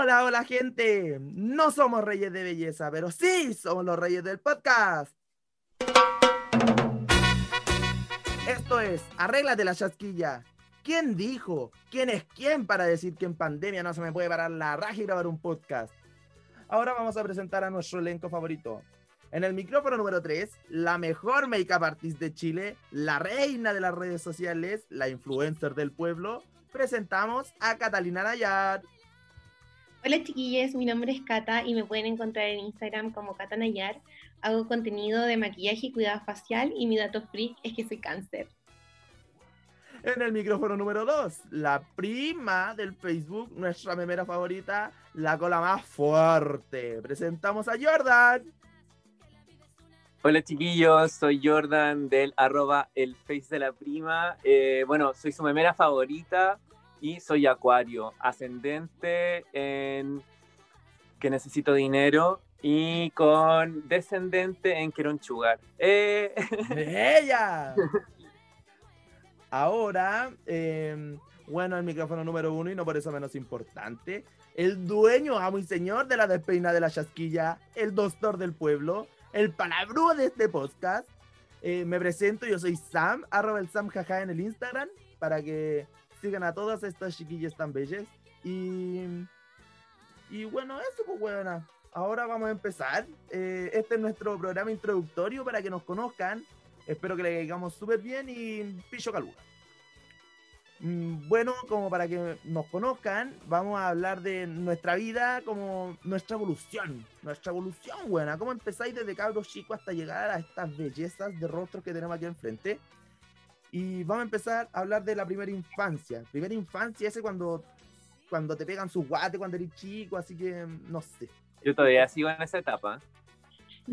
Hola, hola gente. No somos reyes de belleza, pero sí somos los reyes del podcast. Esto es Arréglate la chasquilla. ¿Quién dijo? ¿Quién es quién para decir que en pandemia no se me puede parar la raja y grabar un podcast? Ahora vamos a presentar a nuestro elenco favorito. En el micrófono número 3, la mejor make-up artist de Chile, la reina de las redes sociales, la influencer del pueblo, presentamos a Catalina Nayar. Hola chiquillos, mi nombre es Cata y me pueden encontrar en Instagram como Cata Nayar. Hago contenido de maquillaje y cuidado facial y mi dato freak es que soy cáncer. En el micrófono número 2, la prima del Facebook, nuestra memera favorita, la cola más fuerte. Presentamos a Jordan. Hola chiquillos, soy Jordan del arroba el face de la prima. Eh, bueno, soy su memera favorita y soy acuario, ascendente en que necesito dinero y con descendente en quiero un chugar. Eh. ¡Ella! Ahora, eh, bueno, el micrófono número uno y no por eso menos importante, el dueño, amo y señor de la despeina de la chasquilla, el doctor del pueblo, el palabrúo de este podcast. Eh, me presento, yo soy Sam, arroba el Sam jaja en el Instagram, para que sigan a todas estas chiquillas tan bellas. Y, y bueno, eso pues buena. Ahora vamos a empezar. Eh, este es nuestro programa introductorio para que nos conozcan. Espero que le caigamos súper bien y pillo caluga. Mm, Bueno, como para que nos conozcan, vamos a hablar de nuestra vida, como nuestra evolución. Nuestra evolución, buena. ¿Cómo empezáis desde cabros chicos hasta llegar a estas bellezas de rostros que tenemos aquí enfrente? Y vamos a empezar a hablar de la primera infancia. Primera infancia, ese cuando, cuando te pegan sus guates, cuando eres chico, así que no sé. Yo todavía sigo en esa etapa.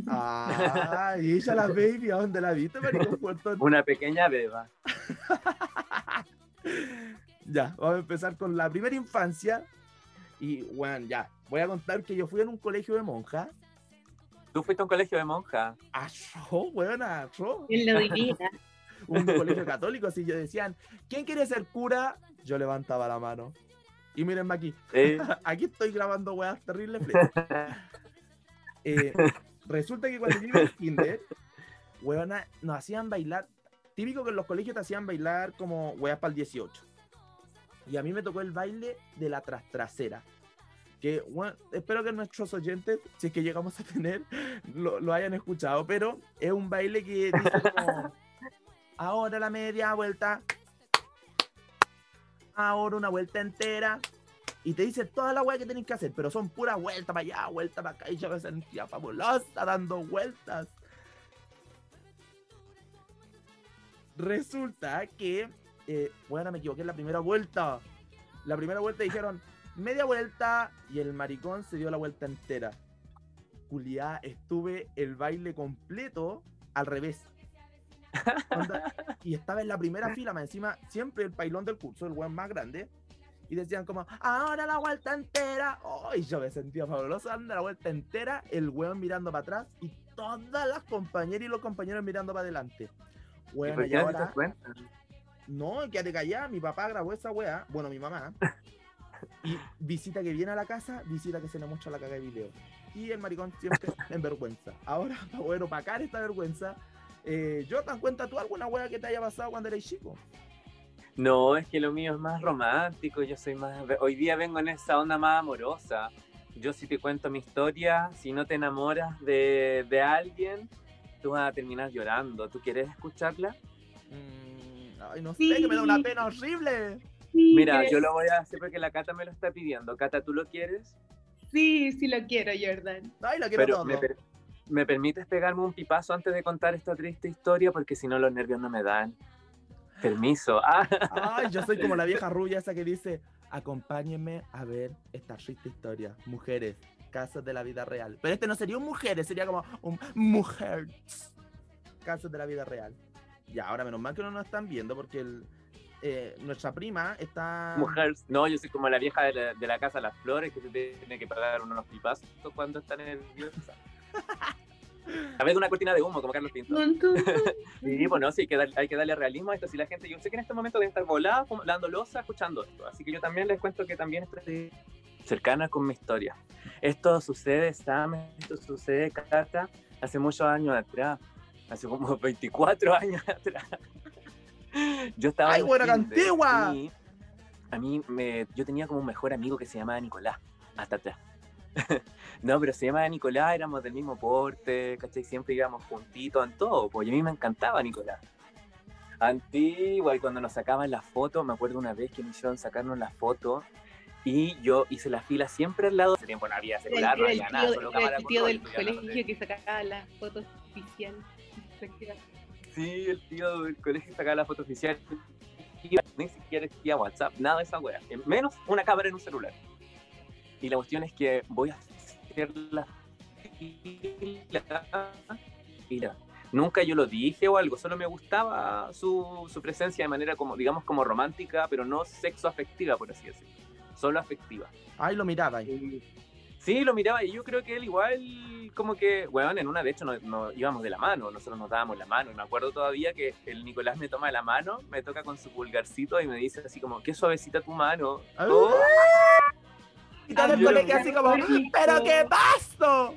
Ah, y ella la baby, ¿a dónde la viste, Una pequeña beba. Ya, vamos a empezar con la primera infancia. Y bueno, ya, voy a contar que yo fui en un colegio de monjas. Tú fuiste a un colegio de monja. Ah, yo, buena, yo. Él lo diría. Un colegio católico, así yo decían, ¿quién quiere ser cura? Yo levantaba la mano. Y mírenme aquí, Eh, aquí estoy grabando weas terribles. Eh, resulta que cuando yo iba al kinder, weona, nos hacían bailar. Típico que en los colegios te hacían bailar como weas para el 18. Y a mí me tocó el baile de la tras trasera. Que weón, espero que nuestros oyentes, si es que llegamos a tener, lo, lo hayan escuchado. Pero es un baile que dice como. Ahora la media vuelta. Ahora una vuelta entera y te dice toda la weá que tenés que hacer, pero son puras vueltas para allá, vueltas para acá, y yo me sentía fabulosa dando vueltas. Resulta que, eh, bueno, me equivoqué en la primera vuelta. La primera vuelta dijeron media vuelta y el maricón se dio la vuelta entera. Juliá, estuve el baile completo al revés. Onda, y estaba en la primera fila, más encima, siempre el pailón del curso, el weón más grande. Y decían como, ahora la vuelta entera. ¡Ay! yo me sentía fabuloso dando la vuelta entera, el weón mirando para atrás y todas las compañeras y los compañeros mirando para adelante. ¿Y Bueno, por y qué no te ahora, cuenta? no, quédate callada, mi papá grabó esa weá, bueno, mi mamá. Y visita que viene a la casa, visita que se le muestra la caga de video. Y el maricón siempre en vergüenza. Ahora, para poder opacar esta vergüenza, eh, Jordan, cuenta tú alguna weá que te haya pasado cuando eres chico. No, es que lo mío es más romántico, yo soy más... Hoy día vengo en esa onda más amorosa. Yo si te cuento mi historia, si no te enamoras de, de alguien, tú vas a terminar llorando. ¿Tú quieres escucharla? Mm, ay, no sé, que me da una Sí. pena horrible. Sí, Mira, yo lo voy a hacer porque la Cata me lo está pidiendo. Cata, ¿tú lo quieres? Sí, sí lo quiero, Jordan. Ay, lo quiero Pero todo. me, per- ¿me permites pegarme un pipazo antes de contar esta triste historia? Porque si no los nervios no me dan. Permiso. Ah, Ay, yo soy como la vieja rubia esa que dice, acompáñenme a ver esta triste historia. Mujeres, casos de la vida real. Pero este no sería un mujeres, sería como un mujeres. Casos de la vida real. Ya, ahora menos mal que no nos están viendo porque el, eh, nuestra prima está... mujer. No, yo soy como la vieja de la, de la casa Las Flores que se tiene que pagar unos pipazos cuando está nerviosa. A veces una cortina de humo, como Carlos Pinto. Sí, bueno, sí, hay que, dar- hay que darle realismo a esto. Si la gente, yo sé que en este momento deben estar voladas, como- dando losa, escuchando esto. Así que yo también les cuento que también estoy cercana con mi historia. Esto sucede, Sam, esto sucede, Cata, hace muchos años atrás, hace como 24 años atrás. Yo estaba ¡Ay, en buena kinder antigua! y A mí, me, yo tenía como un mejor amigo que se llamaba Nicolás, hasta atrás. no, pero se llamaba Nicolás, éramos del mismo porte, ¿cachai? Siempre íbamos juntitos en todo, pues y a mí me encantaba Nicolás. Antigua, y cuando nos sacaban las fotos, me acuerdo una vez que me hicieron sacarnos las fotos y yo hice la fila siempre al lado. Ese tiempo no había celular, no había nada, solo cámara el tío del colegio que sacaba las fotos oficiales. Sí, el tío del colegio sacaba la foto oficial. Y Ni siquiera existía WhatsApp, nada de esa wea. Menos una cámara en un celular. Y la cuestión es que voy a hacer la fila. Nunca yo lo dije o algo, solo me gustaba su, su presencia de manera como, digamos, como romántica, pero no sexo afectiva, por así decirlo. Solo afectiva. Ay, lo miraba ahí. Sí, lo miraba y yo creo que él igual, como que, weón, en una de hecho nos, nos íbamos de la mano, nosotros nos dábamos la mano. Y me acuerdo todavía que el Nicolás me toma la mano, me toca con su pulgarcito y me dice así como, qué suavecita tu mano. Ay. Oh, Y todo el yo lo colegio vi. así como, ¿pero qué pasó?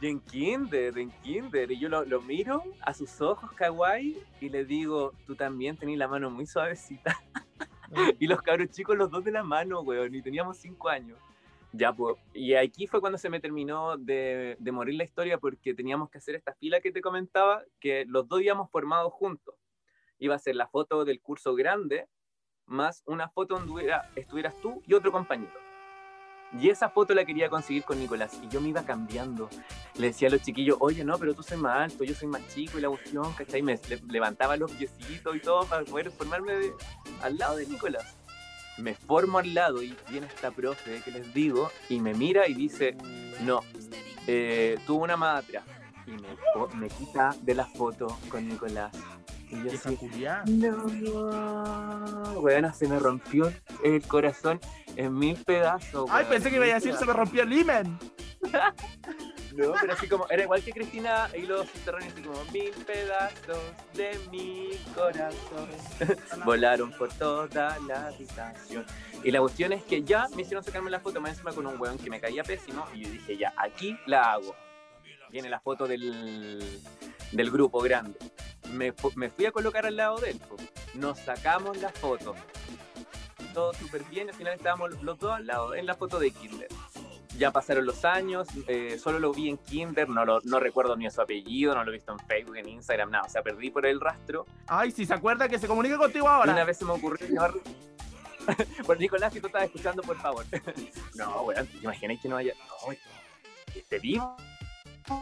y en kinder, en kinder, y yo lo, lo miro a sus ojos kawaii y le digo, tú también tenés la mano muy suavecita. y los cabros chicos, los dos de la mano, weón, y teníamos cinco años. Ya, pues, y aquí fue cuando se me terminó de, de morir la historia porque teníamos que hacer esta fila que te comentaba, que los dos íbamos formados juntos. Iba a ser la foto del curso grande, más una foto donde estuvieras tú y otro compañero. Y esa foto la quería conseguir con Nicolás y yo me iba cambiando. Le decía a los chiquillos, oye, no, pero tú soy más alto, yo soy más chico y la cuestión, ¿cachai? Me le- levantaba los piecitos y todo para poder formarme al lado de Nicolás. Me formo al lado y viene esta profe que les digo y me mira y dice, no, eh, tuvo una atrás. Y me, me quita de la foto con Nicolás. Y yo así, no, bueno, se me rompió el corazón en mil pedazos. Ay, weón, pensé que iba a decir se me rompió el himen. No, pero así como, era igual que Cristina y los subterráneos, así como mil pedazos de mi corazón volaron por toda la habitación. Y la cuestión es que ya me hicieron sacarme la foto más encima con un weón que me caía pésimo y yo dije, ya, aquí la hago. Viene la foto del, del grupo grande. Me, me fui a colocar al lado de él. Nos sacamos la foto. Todo súper bien, al final estábamos los dos al lado en la foto de Kinder ya pasaron los años, eh, solo lo vi en Kinder, no, lo, no recuerdo ni su apellido, no lo he visto en Facebook, en Instagram, nada, o sea, perdí por el rastro. Ay, si se acuerda que se comunique contigo Y ahora. una vez se me ocurrió llamarlo. Bueno, Nicolás, si tú estás escuchando, por favor. no, weón, ¿te imagináis que no haya. No, esté vivo.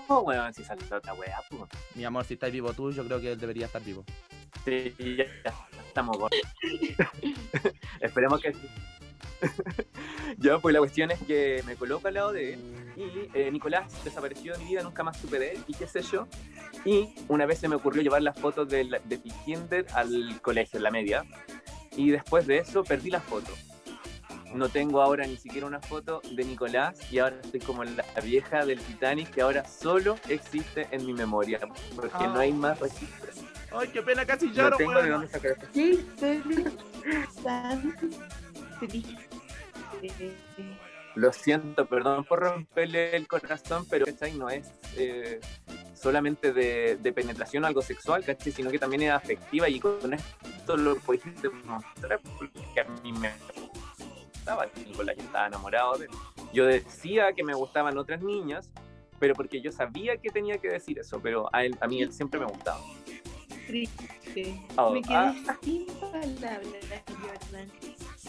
Weón, si salta otra weá, pues. Mi amor, si estás vivo tú, yo creo que él debería estar vivo. Sí, ya, ya, estamos gordos. Esperemos que sí. ya, pues la cuestión es que me coloco al lado de él y eh, Nicolás desapareció de mi vida, nunca más supe de él y qué sé yo. Y una vez se me ocurrió llevar las fotos de, la- de mi kinder al colegio, en la media. Y después de eso perdí las fotos. No tengo ahora ni siquiera una foto de Nicolás y ahora estoy como la vieja del Titanic que ahora solo existe en mi memoria porque no hay más registros. Ay, qué pena, casi No lloro, tengo de weón. dónde sacar triste. Lo siento, perdón por romperle el corazón, pero ¿cachai? no es eh, solamente de, de penetración o algo sexual, ¿cachai? sino que también es afectiva y con esto lo podéis demostrar porque a mí me gustaba Nicolás, yo estaba enamorado de él. Yo decía que me gustaban otras niñas, pero porque yo sabía que tenía que decir eso, pero a, él, a mí él siempre me gustaba. Triste. Oh, Me quedé ah. sin palabras, Jordan.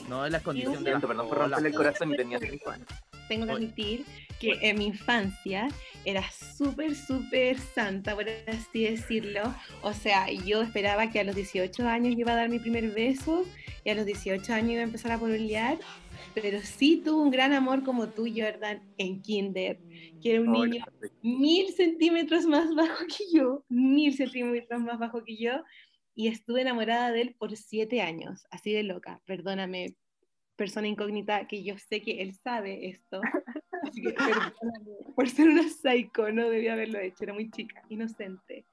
No, es la condición de Siento, perdón por romperle el corazón y tenía cinco años. Tengo que admitir que en mi infancia era súper, súper santa, por así decirlo. O sea, yo esperaba que a los 18 años iba a dar mi primer beso y a los 18 años iba a empezar a pololear. Pero sí tuve un gran amor como tú, Jordan, en kinder, que era un niño mil centímetros más bajo que yo, mil centímetros más bajo que yo, y estuve enamorada de él por siete años, así de loca, perdóname, persona incógnita, que yo sé que él sabe esto, así que perdóname, por ser una psycho, no debía haberlo hecho, era muy chica, inocente.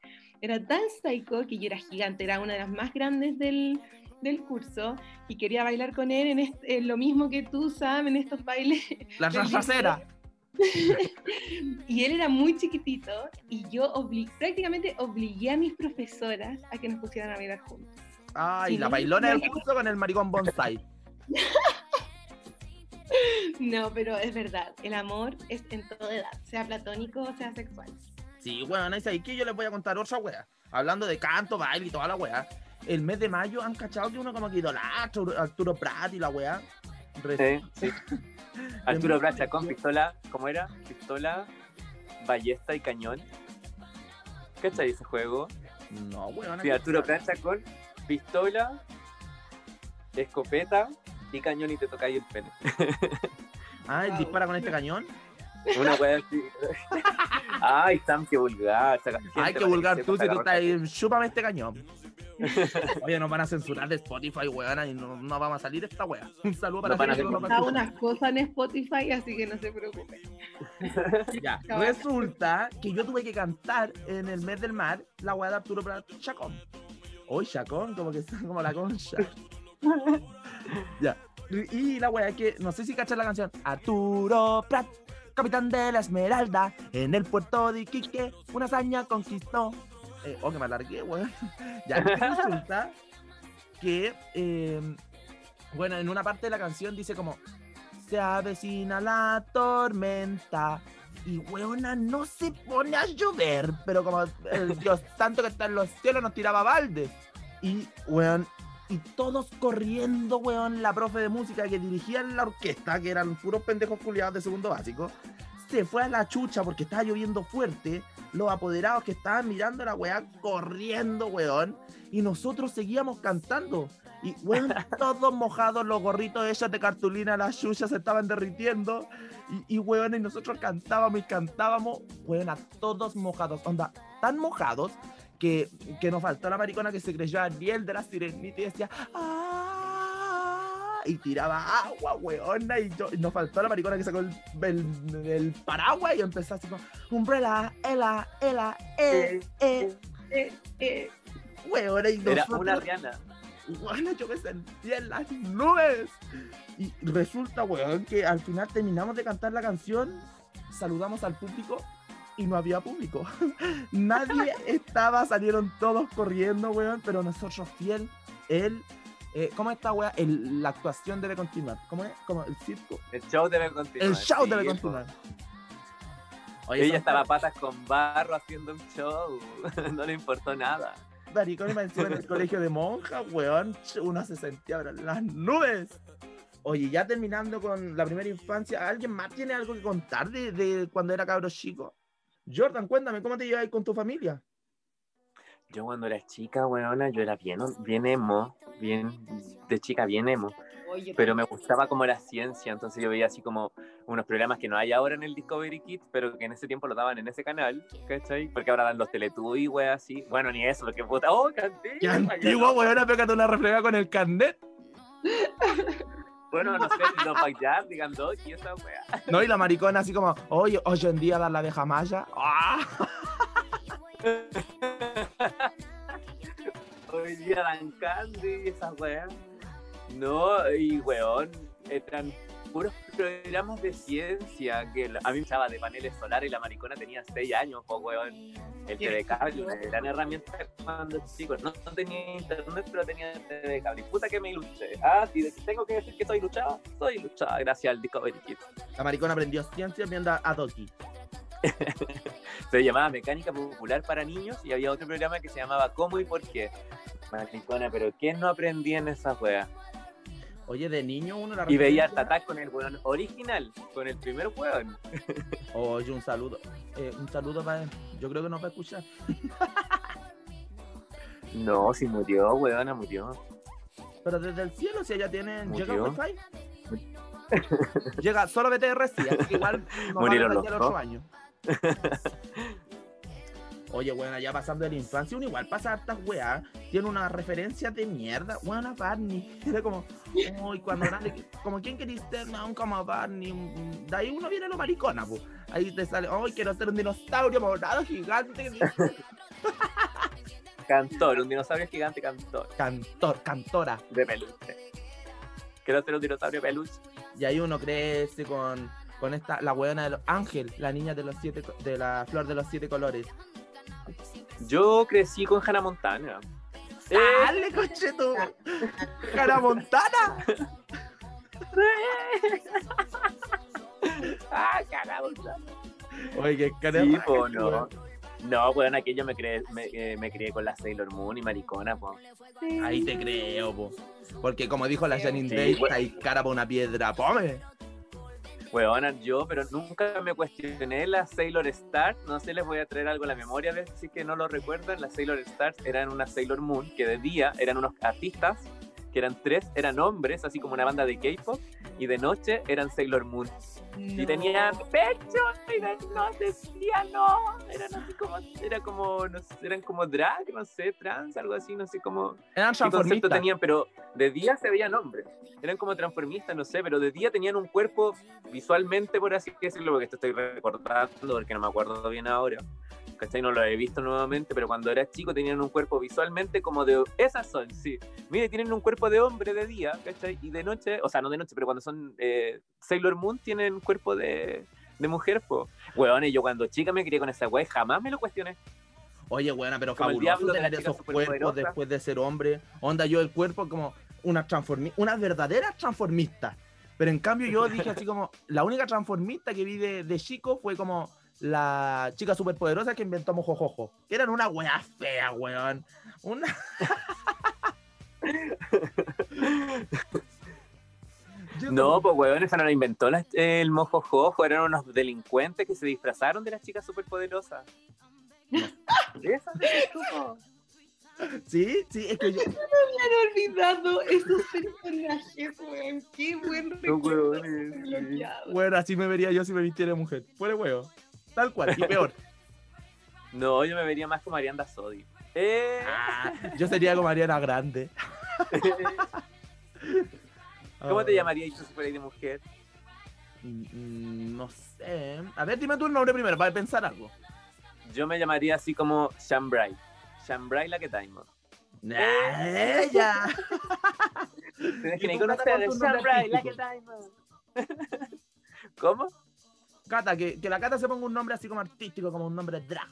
Era tan psycho que yo era gigante, era una de las más grandes del, del curso y quería bailar con él en, este- en lo mismo que tú, Sam, en estos bailes. La trasera. y él era muy chiquitito y yo obli- prácticamente obligué a mis profesoras a que nos pusieran a bailar juntos. Ay, Sí, la bailona del curso con el maricón bonsai. No, pero es verdad, el amor es en toda edad, sea platónico o sea sexual. Sí, bueno, nice. ¿Y que yo les voy a contar otra wea? Hablando de canto, baile y toda la wea. El mes de mayo han cachado que uno como que idolatra Arturo Prat y la. Re- Sí, sí. Arturo Bracha con pistola, ¿cómo era? Pistola, ballesta y cañón. ¿Cachai ese juego? No, weón. Sí, Arturo Bracha con pistola, escopeta y cañón y te toca ahí el pene. Ah, ¿él Wow. dispara con este cañón. Una wea así. Ay, Sam, qué vulgar. Ay, qué vulgar tú si tú estás ahí. Chúpame este cañón. Oye, nos van a censurar de Spotify, weón, y no, no vamos a salir de esta wea. Un saludo para a todos Está unas cosas en Spotify, así que no se preocupen. Ya, resulta que yo tuve que cantar en el mes del mar la weá de Arturo Prat Chacón. Hoy Chacón, como que está como la concha. ya. Y la weá que, no sé si cachas la canción. Arturo Prat, capitán de la Esmeralda, en el puerto de Iquique, una hazaña conquistó. Eh, oh, que me alargué, weón. ya, resulta que, eh, bueno, en una parte de la canción dice como, se avecina la tormenta. Y weona, no se pone a llover, pero como el Dios santo que está en los cielos nos tiraba baldes. Y weón, y todos corriendo, weón, la profe de música que dirigía la orquesta, que eran puros pendejos culiados de segundo básico, se fue a la chucha porque estaba lloviendo fuerte. Los apoderados que estaban mirando la weá corriendo, weón. Y nosotros seguíamos cantando. Y, weón, todos mojados, los gorritos hechos de cartulina, las chuchas se estaban derritiendo. Y, y, weón, y nosotros cantábamos y cantábamos, weón, a todos mojados. Onda, tan mojados que, que nos faltó la maricona que se creyó Ariel de la sirenita y decía, ¡Ah! Y tiraba agua, weona. Y, yo, y nos faltó la maricona que sacó el, el- el paraguas y empezó así como, Umbrella, ela, ela, eh, eh, Eh, eh, weona. Y Era nosotros, una Rihanna. bueno, yo me sentía en las nubes. Y resulta, weón, que al final terminamos de cantar la canción, saludamos al público y no había público. Nadie estaba, salieron todos corriendo, weón, pero nosotros fiel, él, eh, ¿cómo está, weón? El- la actuación debe continuar. ¿Cómo es? Como el circo. El show debe continuar. El show sí, debe continuar. Oye, Ella estaba a patas con barro haciendo un show. no le importó nada. maricón y encima en el colegio de monjas, weón, uno se sentía en las nubes. Oye, ya terminando con la primera infancia, ¿alguien más tiene algo que contar de, de cuando era cabro chico? Jordan, cuéntame, ¿cómo te llevas con tu familia? Yo cuando era chica, weona, yo era bien, bien emo, bien, de chica bien emo, pero me gustaba como la ciencia, entonces yo veía así como unos programas que no hay ahora en el Discovery Kids, pero que en ese tiempo lo daban en ese canal, ¿cachai? Porque ahora dan los Teletubbies, wey, así. Bueno, ni eso, porque puta, oh, canté. ¡Qué antiguo, weón! Pégate una refregada con el carnet. Bueno, no sé, los bailar, digan dos y esa wea. No, y la maricona así como, oye, hoy en día dar la de Jamaya. ¡Ah! Hoy día dan candy, esas weas. No, y weón, eran puros programas de ciencia que a mí me echaba de paneles solares y la maricona tenía 6 años, pues weón. El TV cable, una gran herramienta cuando chico. No, no tenía internet, pero tenía TV cable. Y puta que me iluché. Ah, si tengo que decir que soy luchada, soy luchada gracias al Discovery Kids. La maricona aprendió ciencia viendo a Doki. Se llamaba Mecánica Popular para Niños y había otro programa que se llamaba ¿Cómo y por qué? Maricona, pero ¿qué no aprendí en esas weas? Oye, de niño uno la Y veía Tatá con el weón original, con el primer weón. Oye, un saludo. Eh, un saludo para él. Yo creo que nos va a escuchar. No, si murió, weona, murió. Pero desde el cielo, si ella tiene. ¿Llega wifi? Llega solo BTR, sí, así que igual Murieron a los. Oye, bueno, ya pasando de la infancia, uno igual pasa hartas weas. Tiene una referencia de mierda. Bueno, Barney. Era como, uy, cuando grande, como quién querís ser, no, como Barney. Mm, De ahí uno viene lo maricona, pues. Ahí te sale, uy, quiero ser un dinosaurio morado gigante. Cantor, un dinosaurio gigante cantor. Cantor, cantora. De peluche. Quiero ser un dinosaurio peluche. Y ahí uno crece con, con esta, la hueona de los Ángel, la niña de los siete, de la flor de los siete colores. Yo crecí con Hannah Montana. Eh, ¡Dale, coche tú! ¡Hannah Montana! ah, Hannah Montana. Oye, qué cara Sí, de po, no. weón. No, bueno, aquí yo me crié, me, eh, me crié con la Sailor Moon y maricona, po. Ahí te creo, po. Porque como dijo la Janine Sí, Day, bueno. hay cara para una piedra, pome. Weona, yo, pero nunca me cuestioné la Sailor Stars. No sé, les voy a traer algo a la memoria, a ver si que no lo recuerdan. Las Sailor Stars eran una Sailor Moon que de día eran unos artistas, que eran tres, eran hombres, así como una banda de K-pop, y de noche eran Sailor Moon. Y tenían pecho, y de no decía no. Eran así como, era como, no sé, eran como drag, no sé, trans, algo así, no sé cómo. Eran transformistas. tenían, pero de día se veían hombres. Eran como transformistas, no sé, pero de día tenían un cuerpo visualmente, por así decirlo, porque te estoy recordando, porque no me acuerdo bien ahora. ¿Cachai? No lo he visto nuevamente, pero cuando era chico tenían un cuerpo visualmente como de... Esas son, sí. Mire, tienen un cuerpo de hombre de día, ¿cachai? Y de noche, o sea, no de noche, pero cuando son eh, Sailor Moon tienen cuerpo de, de mujer, po. Weón, y yo cuando chica me crié con esa wey, jamás me lo cuestioné. Oye, buena, pero Como fabuloso tener esos cuerpos después de ser hombre. Onda, yo el cuerpo como una transformi una verdadera transformista. Pero en cambio yo dije así como, la única transformista que vi de, de chico fue como la chica superpoderosa que inventó Mojojojo. Que eran una wea fea, weón. Una... No, pues weón, esa no la inventó la- el mojo jojo, eran unos delincuentes que se disfrazaron de las chicas superpoderosas. Esa. Sí, sí, es que yo... Me han olvidado esos personajes, weón. Qué buen recuerdo. sí. Bueno, así me vería yo si me vistiera mujer. Fuera huevo. Tal cual, y peor. No, yo me vería más como Arianda Sodi. Eh, Ah, yo sería como Ariana Grande. ¿Cómo te Ah, llamarías si de mujer? mm, No sé. A ver, dime el nombre primero para pensar algo. Yo me llamaría así como Shambrai. Shambrai la que taimo. Eh, ya. Tienes ¿Y que conocer tu Shambrai la que taimo. ¿Cómo? Cata, que, que la Cata se ponga un nombre así como artístico, como un nombre drag.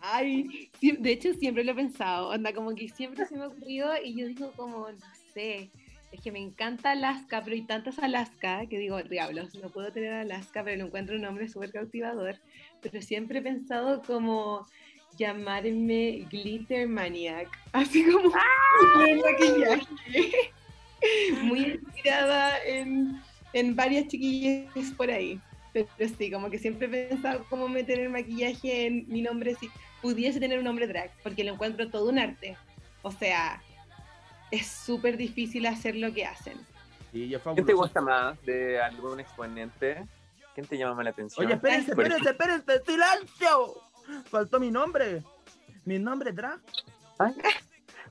Ay, de hecho siempre lo he pensado, anda como que siempre se me ha ocurrido y yo digo como, no sé, es que me encanta Alaska, pero hay tantas Alaska que digo, diablos, no puedo tener Alaska, pero lo encuentro un nombre súper cautivador, pero siempre he pensado como llamarme Glitter Maniac, así como el maquillaje, muy inspirada en, en varias chiquillas por ahí. Pero sí, como que siempre he pensado cómo meter el maquillaje en mi nombre si pudiese tener un nombre drag, porque lo encuentro todo un arte. O sea, es súper difícil hacer lo que hacen. Sí, yo ¿Quién te gusta más de algún exponente? ¿Quién te llama más la atención? Oye, espérense, espérense, espérense, silencio. Faltó mi nombre. Mi nombre drag.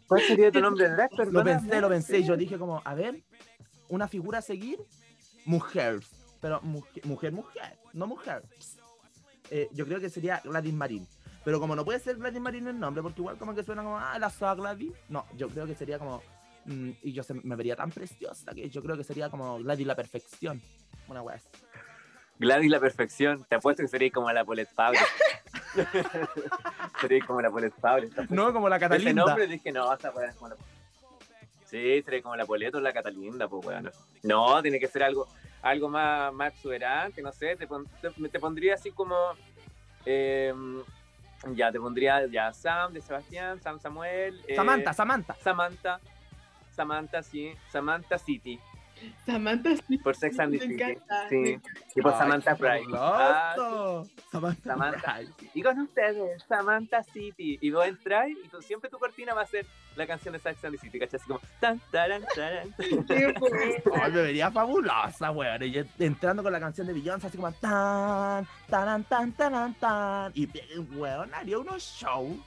¿Cuál sería tu nombre drag? Lo Perdóname. pensé, lo pensé. Yo dije como, a ver, una figura a seguir, mujer. Pero mujer, mujer, mujer, no mujer. Eh, yo creo que sería Gladys Marín. Pero como no puede ser Gladys Marín el nombre, porque igual como que suena como, ah, la soa Gladys. No, yo creo que sería como, mm, y yo se- me vería tan preciosa que yo creo que sería como Gladys la perfección. Una wea. Gladys la perfección. Te apuesto que sería como la Paulette Pablo. sería como la Paulette Pablo. No, como la Ese Catalina. nombre dije, no, weá es como la... Sí, sería como la Poleto o la Catalinda, pues weón. No, tiene que ser algo, algo más, más exuberante, no sé, te, pon- te, te pondría así como... eh, ya, te pondría ya Sam de Sebastián, Sam Samuel. eh, Samantha, Samantha. Samantha. Samantha, sí. Samantha City. Samantha sí, Por Sex and the City. Sí. Y por Ay, Samantha qué Prime. Ah, sí. Samantha. Samantha. Y con ustedes, Samantha City. Y vos entras y tú, siempre tu cortina va a ser la canción de Sex and the City, ¿cachai? Así como tan, taran, taran. Me vería fabulosa, weón. Y yo entrando con la canción de Beyoncé, así como tan, tan, tan, tan, tan. Y weón, haría unos shows.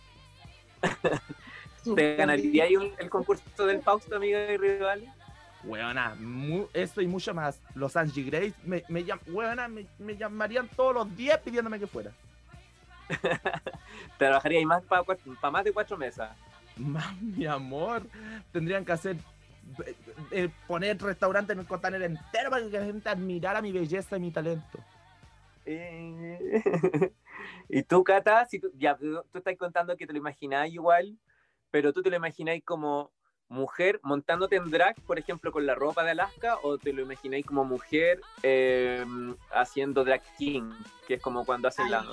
¿Te ganaría ahí un- el concurso del Fausto, amiga y rivales? Weona, mu- eso y mucho más. Los Angie Grace me, me, llam- weona, me, me llamarían todos los días pidiéndome que fuera. Trabajaría ahí más para más de cuatro mesas. Más, mi amor, tendrían que hacer eh, eh, poner restaurante en el Costanera entero para que la gente admirara mi belleza y mi talento. Eh, y tú, Cata, si tú, ya, tú, tú estás contando que te lo imagináis igual, pero tú te lo imagináis como mujer montándote en drag, por ejemplo, con la ropa de Alaska, o te lo imagináis como mujer eh, haciendo drag king, que es como cuando hacen Ay, la...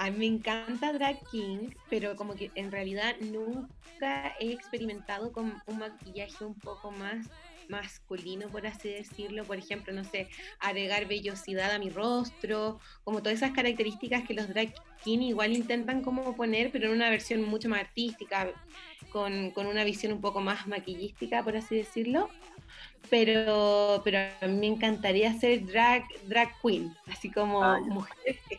A mí me encanta Drag King, pero como que en realidad nunca he experimentado con un maquillaje un poco más masculino, por así decirlo. Por ejemplo, no sé, agregar vellosidad a mi rostro, como todas esas características que los drag king igual intentan como poner, pero en una versión mucho más artística, con, con una visión un poco más maquillística, por así decirlo. Pero, pero a mí me encantaría ser drag, drag queen, así como Ah.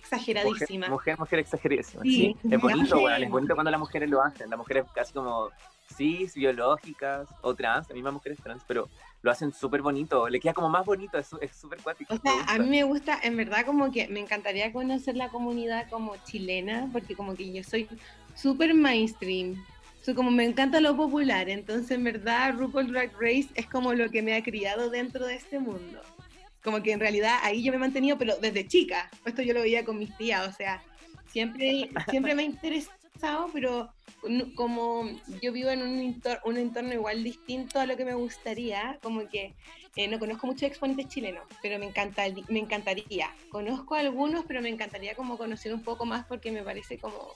Mujer Mujer, exageradísima. mujer, mujer exageradísima. Sí, Sí, es bonito, weón, es bonito cuando las mujeres lo hacen. Las mujeres casi como cis, biológicas o trans, las mismas mujeres trans, pero lo hacen súper bonito. Le queda como más bonito, es súper cuático. O sea, a mí me gusta, en verdad, como que me encantaría conocer la comunidad como chilena, porque como que yo soy súper mainstream. Soy como me encanta lo popular, entonces en verdad RuPaul Drag Race es como lo que me ha criado dentro de este mundo. Como que en realidad ahí yo me he mantenido, pero desde chica. Esto yo lo veía con mis tías, o sea, siempre, siempre me ha interesado, pero como yo vivo en un, entor- un entorno igual distinto a lo que me gustaría, como que eh, no conozco muchos exponentes chilenos, pero me, encanta, me encantaría. Conozco algunos, pero me encantaría como conocer un poco más porque me parece como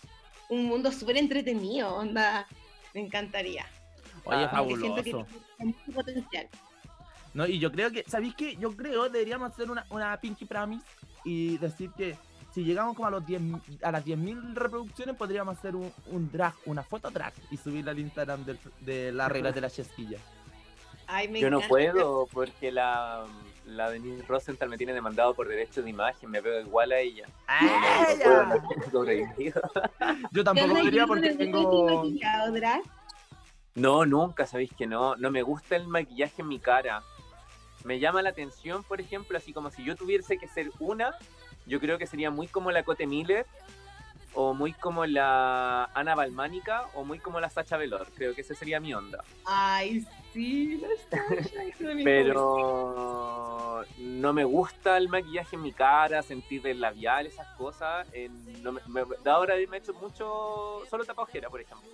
un mundo súper entretenido, onda. Me encantaría. Oye, Como que siento que fabuloso. tiene mucho potencial. No, y yo creo que, ¿sabéis qué? Yo creo deberíamos hacer una, una Pinky Promise y decir que si llegamos como a los 10 a las 10.000 reproducciones podríamos hacer un, un drag, una foto drag y subirla al Instagram del- de las reglas de la chesquilla. Ay, me Yo no puedo porque la, la Denise Rosenthal me tiene demandado por derechos de imagen, me veo igual a ella. No, no, no puedo, no tengo sobrevivido. Yo tampoco podría porque tengo... drag. No, nunca, sabéis que no. No me gusta el maquillaje en mi cara. Me llama la atención, por ejemplo, así como si yo tuviese que ser una, yo creo que sería muy como la Cote Miller, o muy como la Ana Balmánica, o muy como la Sacha Velour. Creo que esa sería mi onda. Ay, sí, la mi Pero no me gusta el maquillaje en mi cara, sentir el labial, esas cosas. eh, no me, me- de ahora me he hecho mucho, solo tapa ojera, por ejemplo.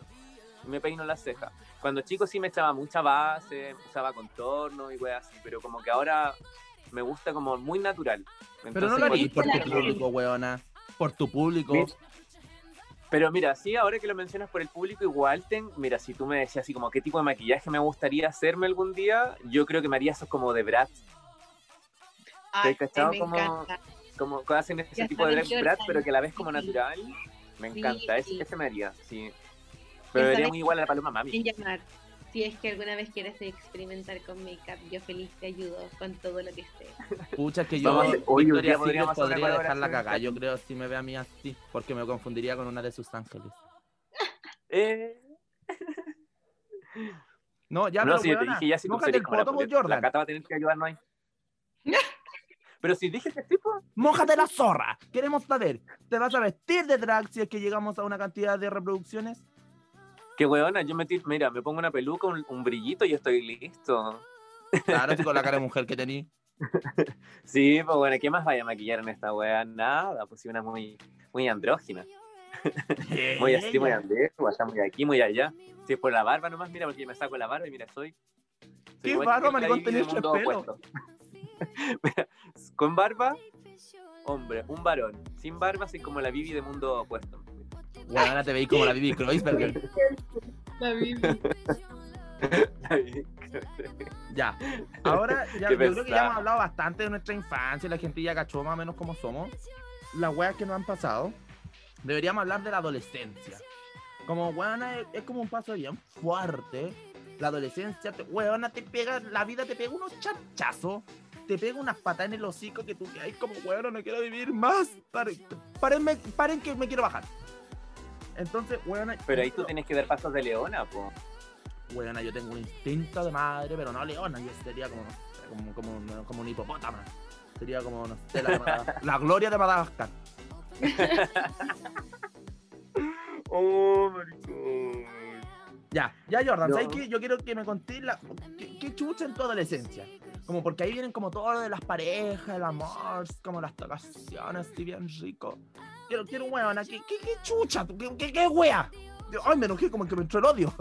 Me peino las cejas. Cuando chico sí me echaba mucha base, usaba contorno y weas así, pero como que ahora me gusta como muy natural. Pero no Entonces, lo por- harías por tu público, weona. Por tu público. Pero mira, sí, ahora que lo mencionas por el público, igual, ten, mira, si tú me decías así como qué tipo de maquillaje me gustaría hacerme algún día, yo creo que me haría eso como de Bratz, Ay, cachado me como- encanta. como que hacen ese Ya tipo de hora pero que a la vez como Sí. natural. Me Sí, encanta, ese, sí. ese me haría, sí. Pero muy igual a la paloma mami. En llamar. Si es que alguna vez quieres experimentar con make-up, yo feliz te ayudo con todo lo que esté. Pucha, que yo Vamos hoy día Secret podría dejar la colaboración cagada. Yo creo si me ve a mí así, porque me confundiría con una de sus ángeles. Eh, No, ya, no, pero si yo te dije ya si tú serías el como la, pues, la Jordan. Cata va a tener que ayudarnos ahí. Pero si dije que tipo, Mójate la zorra. Queremos saber, ¿te vas a vestir de drag si es que llegamos a una cantidad de reproducciones? Qué weona, yo me tiro, mira, me pongo una peluca, un, un brillito y estoy listo. Claro, sí, con la cara de mujer que tení. Sí, pues bueno, ¿qué más vaya a maquillar en esta wea? Nada, pues sí, una muy, muy andrógina. Muy así, muy andrógina, allá, muy aquí, muy allá. Si es por la barba nomás, mira, porque me saco la barba y mira, soy. soy ¿Qué barba, maricón, tenés mundo pelo? Mira, Con barba, hombre, un varón. Sin barba, soy como la Bibi de mundo opuesto. Weona, te veis como la Bibi Kreuzberger. La Bibi. La Bibi. Ya. Ahora, ya, yo creo que ya hemos hablado bastante de nuestra infancia, la gente ya cachó más o menos cómo somos. Las weas que nos han pasado. Deberíamos hablar de la adolescencia. Como weona es, es como un paso bien fuerte. La adolescencia, te, weona, te pega, la vida te pega unos chachazos. Te pega unas patas en el hocico que tú ay, como weona, no quiero vivir más. Paren, párenme- paren que me quiero bajar. Entonces, weona. Pero ahí tú tienes que dar pasos de leona, po. Weona, yo tengo un instinto de madre, pero no leona, yo sería como, como, como, un- como un hipopótamo. Sería como, no sé, la, la gloria de Madagascar. Oh, maricón. Ya, ya Jordan, No. ¿sabes qué? Yo quiero que me contéis la... ¿Qué, qué chucha en tu adolescencia? Como porque ahí vienen como todo lo de las parejas, el amor, como las tocaciones, así bien rico. Quiero, quiero weona, ¿qué, qué, qué chucha? ¿Qué, qué, qué wea? Ay, me enojé como que me entró el odio.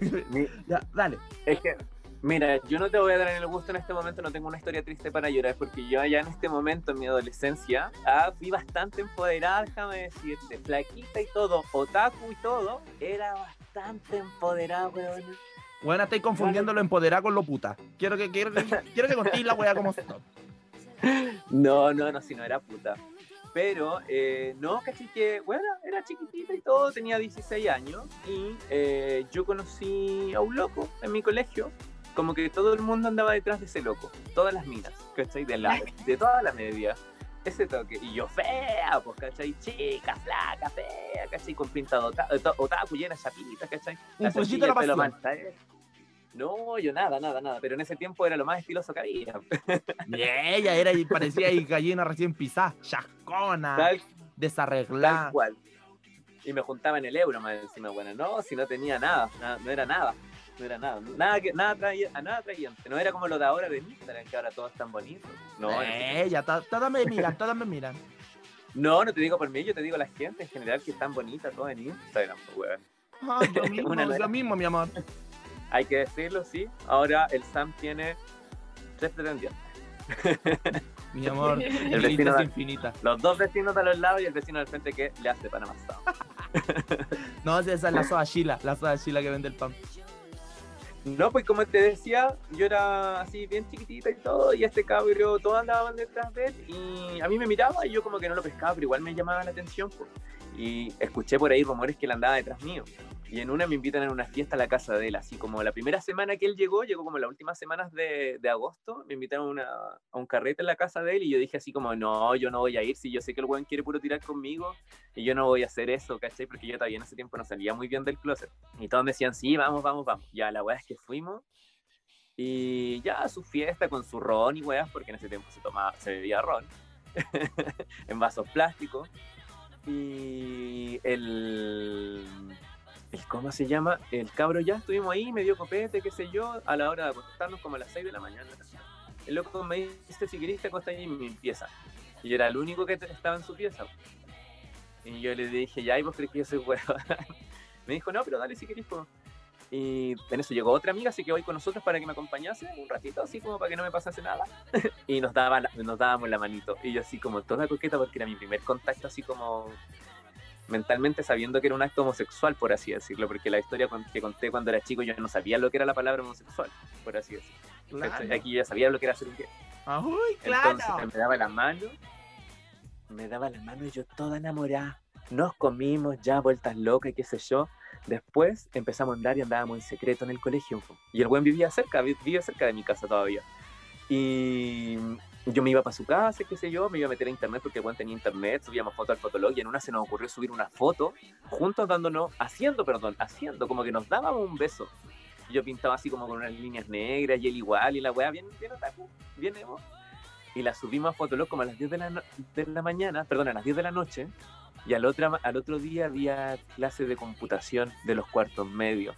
Ya, dale. Es que, mira, yo no te voy a dar el gusto en este momento, no tengo una historia triste para llorar, porque yo allá en este momento, en mi adolescencia, ah, fui bastante empoderada, déjame decirte, flaquita y todo, otaku y todo, era bastante empoderada, weón. Bueno, estáis confundiendo lo empoderado con lo puta. Quiero que, quiero que, quiero que contéis la wea como. No, no, no, si no era puta. Pero, eh, no, casi que, bueno, era chiquitita y todo, tenía 16 años y eh, yo conocí a un loco en mi colegio. Como que todo el mundo andaba detrás de ese loco, todas las minas, ¿cachai? De, la, de toda la media. Ese toque. Y yo fea, pues, ¿cachai? Chica, flaca, fea, ¿cachai? Con pinta de ota- ota- otaku, llena de chapitas, ¿cachai? Un La chancilla, de la el pelo ¿eh? No, yo nada, nada, nada. Pero en ese tiempo era lo más estiloso que había. Y ella era y parecía ahí gallina recién pisada, chascona, Tal desarreglada. Tal cual. Y me juntaba en el euro más encima, bueno, no, si no tenía nada, nada, no era nada, no era nada, nada que nada traía, nada atrayente, no era como lo de ahora de Instagram, que ahora todo es tan bonito. No, no, Ella, to- todas me miran, todas me miran. no, no te digo por mí, yo te digo la gente en general que es tan bonita todo en Instagram, pues, weón. Ay, yo mismo, yo mismo, mi amor. Hay que decirlo, sí. Ahora el Sam tiene tres pretendientes. Mi amor, vecino infinita da- es infinita. Los dos vecinos de los lados y el vecino del frente que le hace pan amasado. No, esa es la soda Sheila, la soda Sheila que vende el pan. No, pues como te decía, yo era así bien chiquitita y todo, y este cabro, todos andaban detrás de él, y a mí me miraba y yo como que no lo pescaba, pero igual me llamaba la atención, pues. Y escuché por ahí rumores que él andaba detrás mío. Y en una me invitan a una fiesta a la casa de él, así como la primera semana que él llegó, llegó como las últimas semanas de, de agosto, me invitaron a, una- a un carrete en la casa de él y yo dije así como, no, yo no voy a ir, si yo sé que el weón quiere puro tirar conmigo y yo no voy a hacer eso, ¿cachai? Porque yo todavía en ese tiempo no salía muy bien del closet. Y todos me decían, sí, vamos, vamos, vamos. Ya, la weá es que fuimos y ya a su fiesta con su ron y weas, porque en ese tiempo se tomaba, se bebía ron en vasos plásticos. Y el, el, ¿cómo se llama? El cabro ya estuvimos ahí, me dio copete, qué sé yo, a la hora de acostarnos como a las 6 de la mañana. El loco me dice, si querés te en mi pieza. Y yo era el único que estaba en su pieza. Y yo le dije, ya, ¿y vos crees que yo soy huevo? me dijo, no, pero dale si querés. po". Y en eso llegó otra amiga, así que hoy con nosotros para que me acompañase un ratito, así como para que no me pasase nada. y nos, daba la- nos dábamos la manito. Y yo así como toda coqueta porque era mi primer contacto así como mentalmente sabiendo que era un acto homosexual, por así decirlo, porque la historia que conté cuando era chico yo no sabía lo que era la palabra homosexual, por así decirlo. Claro. Aquí yo ya sabía lo que era ser un gay. Claro. Entonces me daba la mano, me daba la mano y yo toda enamorada. Nos comimos ya vueltas locas y qué sé yo. Después empezamos a andar y andábamos en secreto en el colegio. Y el buen vivía cerca, vi- vivía cerca de mi casa todavía. Y yo me iba para su casa, qué sé yo, me iba a meter a internet porque el buen tenía internet, subíamos fotos al fotolog y en una se nos ocurrió subir una foto juntos dándonos, haciendo, perdón, haciendo, como que nos dábamos un beso. Yo pintaba así como con unas líneas negras y él igual y la weá bien, bien otaku, bien emo y la subimos a Fotolog como a las 10 de la, no- de la mañana, perdón, a las 10 de la noche, y al otro, al otro día había clase de computación de los cuartos medios.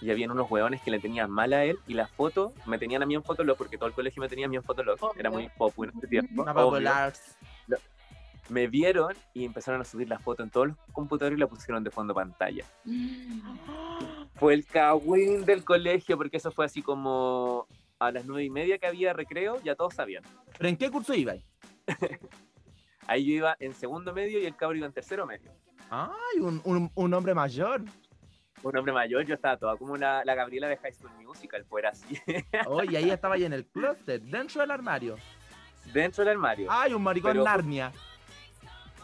Y habían unos hueones que le tenían mal a él, y la foto me tenían a mí en Fotolog, porque todo el colegio me tenía a mí en Fotolog, era muy popular en ese tiempo. Popular. Me vieron y empezaron a subir la foto en todos los computadores y la pusieron de fondo pantalla. Fue el cagüín del colegio, porque eso fue así como a las nueve y media que había recreo, ya todos sabían. ¿Pero en qué curso ibas? Ahí yo iba en segundo medio y el cabro iba en tercero medio. Ay, un, un, un hombre mayor. Un hombre mayor, yo estaba toda como la, la Gabriela de High School Musical, fuera así, Oye, ahí estaba ahí en el closet, dentro del armario. dentro del armario. Ay, un maricón Pero- Narnia.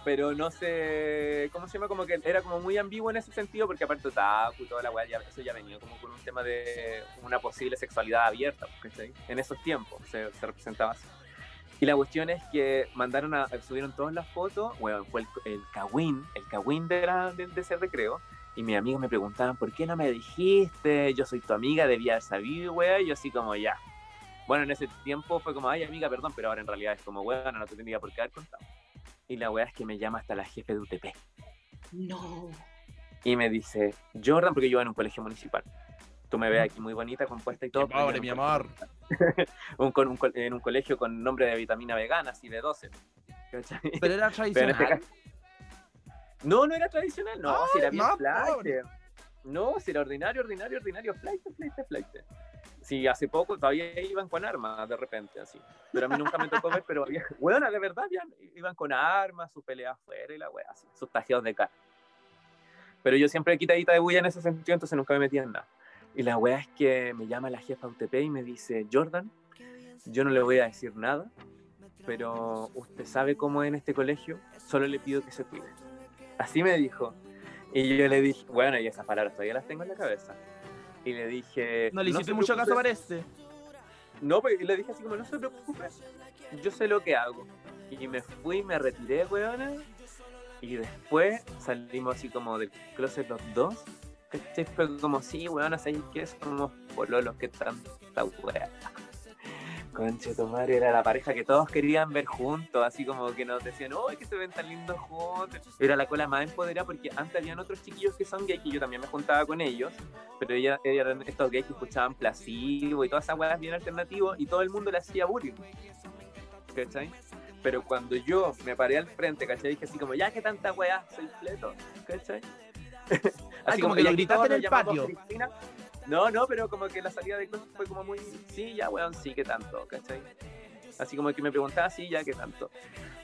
Pero no sé, ¿cómo se llama? Como que era como muy ambiguo en ese sentido, porque aparte Otaku y toda la weá, ya- eso ya venía como con un tema de una posible sexualidad abierta, ¿cachai? En esos tiempos se, se representaba así. Y la cuestión es que mandaron a, subieron todas las fotos, bueno, fue el, el el Kawin de, la- de, de ese recreo, y mis amigos me preguntaban, ¿por qué no me dijiste? Yo soy tu amiga, debía haber sabido, weá, y yo así como, ya. Bueno, en ese tiempo fue como, ay, amiga, perdón, pero ahora en realidad es como, weá, no te tendría por qué haber contado. Y la weá es que me llama hasta la jefe de UTP. No. y me dice, Jordan, porque yo iba en un colegio municipal. Tú me ves aquí muy bonita, compuesta y todo. Pobre, mi un amor. un, con un co- en un colegio con nombre de vitamina vegana, así de 12. ¿cachai? Pero era Pero tradicional. este No, no era tradicional, no, si era bien flight. No, si era ordinario, ordinario, ordinario, flight, flight, flight. Sí, hace poco todavía iban con armas de repente, así. Pero a mí nunca me tocó ver, pero había, bueno, de verdad, ya iban con armas, sus peleas afuera y la wea, así, sus tajeos de cara. Pero yo siempre quitadita de bulla en ese sentido, entonces nunca me metía en nada. Y la wea es que me llama la jefa UTP y me dice, Jordan, yo no le voy a decir nada, pero usted sabe cómo es en este colegio, solo le pido que se cuide. Así me dijo. Y yo le dije, bueno, y esas palabras todavía las tengo en la cabeza. Y le dije... No le hiciste se mucho caso, preocupe". parece. No, pues y le dije así como, no se preocupe, yo sé lo que hago. Y me fui, me retiré, weona. Y después salimos así como del closet los dos. ¿Cachai? Fue como, sí, weona, ¿sabes qué? Somos pololos, que tanta wea. Conche, tu era la pareja que todos querían ver juntos, así como que nos decían, ¡ay, que se ven tan lindos juntos! Era la cola más empoderada porque antes habían otros chiquillos que son gays y yo también me juntaba con ellos, pero ella, estos gays que escuchaban placebo y todas esas weas bien alternativas y todo el mundo le hacía bullying. ¿Cachai? Pero cuando yo me paré al frente, ¿cachai? Dije así como, ya que tanta wea, soy fleto, ¿cachai? Ay, como que y lo gritaste en el patio. Cristina. No, no, pero como que la salida de closet fue como muy, sí, ya weón, sí, que tanto, ¿cachai? Así como que me preguntaba, sí, ya que tanto.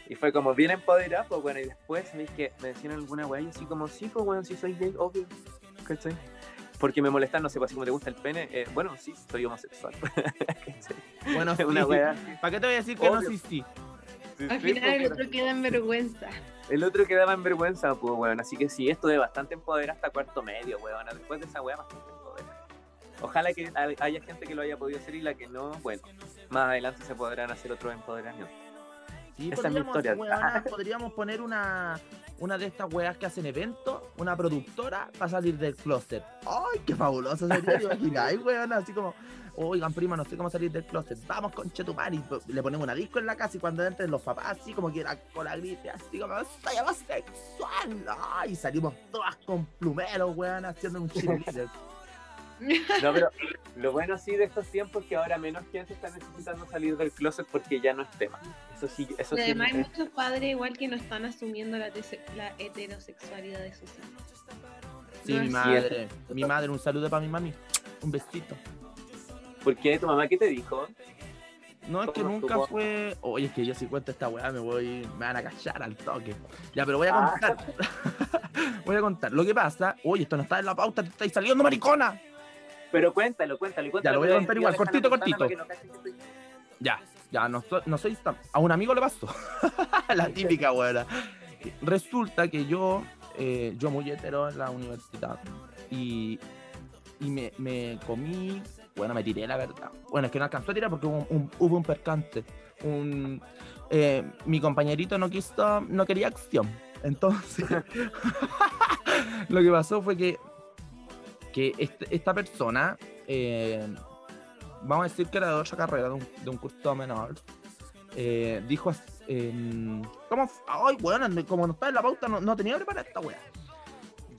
Y fue como bien empoderado, pues bueno, y después me dije, me decían alguna weá, y así como, sí, pues bueno, sí soy gay, obvio, ¿cachai? Porque me molestan, no sé, pues así como te gusta el pene, eh, bueno, sí, soy homosexual. ¿cachai? Bueno, sí. Una weá. ¿Para qué te voy a decir que no Obvio. sí, sí? Sí, Al sí, final el otro queda en vergüenza. El otro quedaba en vergüenza, pues, weón. Así que sí, esto de bastante empoderar hasta cuarto medio, weón. Después de esa weá, bastante empoderar. Ojalá que hay- haya gente que lo haya podido hacer y la que no, bueno, más adelante se podrán hacer otros empoderamientos. Sí, Esa es mi historia. weona, podríamos poner una, una de estas weas que hacen eventos, una productora para salir del closet. ¡Ay, qué fabuloso sería! ¿Te imagináis, weón? Así como, oigan, prima, no sé cómo salir del closet. Vamos con Chetumari. Le ponemos una disco en la casa y cuando entren los papás, así como que la cola grite, así como, soy homosexual. ¡Ay! Y salimos todas con plumeros, weón, haciendo un cheerleader. No, pero lo bueno sí de estos tiempos es que ahora menos gente está necesitando salir del closet porque ya no es tema. Eso sí, eso sí. además hay es- muchos padres igual que no están asumiendo la, la heterosexualidad de sus hijos. Sí, No mi madre. Mi madre, un saludo para mi mami. Un besito. ¿Por qué? ¿Tu mamá qué te dijo? No, es que ¿Cómo nunca fue. Oye, es que yo si cuento esta weá me voy. Me van a callar al toque. Ya, pero voy a Ah. contar. voy a contar. Lo que pasa. Oye, esto no está en la pauta, te estáis saliendo, maricona. Pero cuéntalo, cuéntalo. cuéntalo lo voy a contar ya igual, cortito, cortito. no estoy- Ya, ya, no, no soy. A un amigo le pasó. la típica weá. Resulta que yo. eh, yo muy hetero en la universidad. Y. Y me, me comí. Bueno, me tiré la verdad. Bueno, es que no alcanzó a tirar porque hubo un, hubo un percance. Un, eh, mi compañerito no quiso, no quería acción. Entonces, lo que pasó fue que, que este- esta persona, eh, vamos a decir que era de otra carrera, de un, de un curso menor, eh, dijo, así, em, ¿cómo? Ay, bueno, como no está en la pauta, no, no tenía preparada esta wea.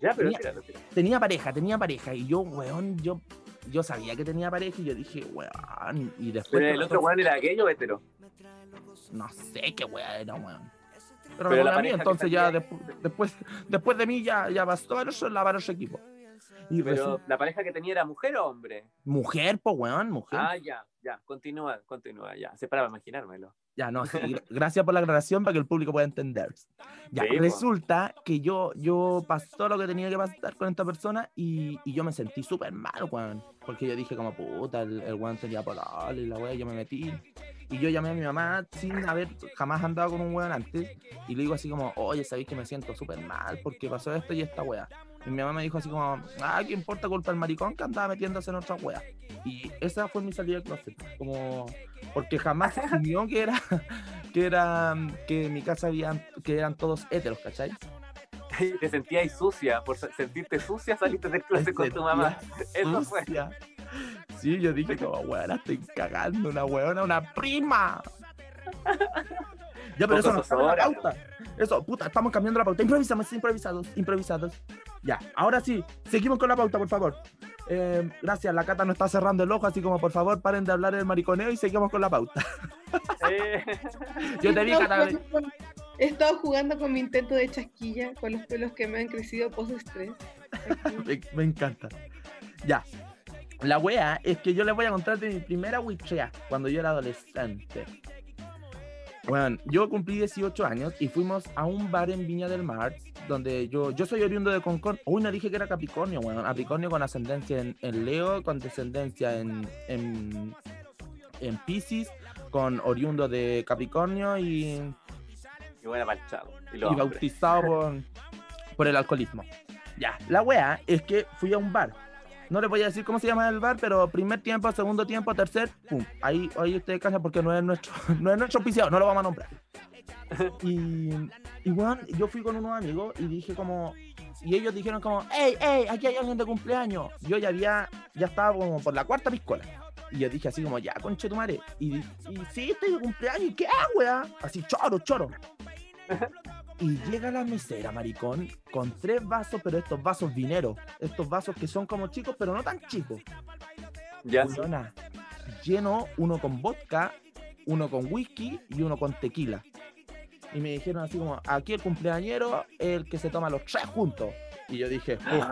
Ya, pero Tenía-. Tenía pareja, tenía pareja, y yo, weón, yo, yo sabía que tenía pareja, y yo dije, weón, y después... Pero el otro weón era gay o hetero. no sé qué wea era, weón. Pero, Pero no a mí, entonces ya después, después de mí ya, ya pasó a otro equipo. Y Pero la pareja que tenía era mujer o hombre. mujer, pues weón, mujer. Ah, ya, ya. Continúa, continúa, ya. Se para imaginármelo. Ya, no, sí, gra- gracias por la aclaración para que el público pueda entender. Ya, Sí, resulta que yo, yo pasó lo que tenía que pasar con esta persona y, y yo me sentí súper mal, weón. Porque yo dije como, puta, el, el weón tenía pololo y la weá, yo me metí. Y yo llamé a mi mamá sin haber jamás andado con un weón antes. Y le digo así como, oye, sabéis que me siento súper mal porque pasó esto y esta weá. Y mi mamá me dijo así como, ah, ¿qué importa culpa el maricón que andaba metiéndose en otra weá? Y esa fue mi salida del closet. Como, porque jamás se asumió que era, que era, que en mi casa habían, que eran todos héteros, ¿cachai? Te sentías sucia. Por se- sentirte sucia saliste del closet con tu mamá. Eso fue. Sucia. Sí, yo dije como, weón, estoy cagando una weona, una prima. Ya, pero eso no en la pauta. Eso, puta, estamos cambiando la pauta. Improvisamos, improvisados, improvisados. Ya, ahora sí, seguimos con la pauta, por favor. Eh, gracias, la Cata nos está cerrando el ojo, así como por favor paren de hablar del mariconeo y seguimos con la pauta. Eh, Yo te vi, Cata. jugando con- He estado jugando con mi intento de chasquilla, con los pelos que me han crecido post-estrés. Me encanta. Ya. La wea es que yo les voy a contar de mi primera witchea cuando yo era adolescente. Bueno, yo cumplí 18 años y fuimos a un bar en Viña del Mar, donde yo, yo soy oriundo de Concón. Uy, no dije que era Capricornio, bueno, Capricornio con ascendencia en, en Leo, con descendencia en, en, en Pisces, con oriundo de Capricornio y, y bautizado por, por el alcoholismo. Ya, la wea es que fui a un bar. No les voy a decir cómo se llama el bar, pero primer tiempo, segundo tiempo, tercer, pum. Ahí, ahí ustedes cachan porque no es nuestro, no es nuestro auspiciado, no lo vamos a nombrar. Y, y bueno, yo fui con unos amigos y dije como, y ellos dijeron como, hey, hey, aquí hay alguien de cumpleaños. Yo ya había, ya estaba como por la cuarta piscola. Y yo dije así como, ya, conche tu madre. Y, y sí, estoy de cumpleaños, ¿y qué weá? Así, choro, choro. Y llega la mesera, maricón, con tres vasos, pero estos vasos vineros. Estos vasos que son como chicos, pero no tan chicos. Ya, lleno, uno con vodka, uno con whisky y uno con tequila. Y me dijeron así como, aquí el cumpleañero el que se toma los tres juntos. Y yo dije, "Uf".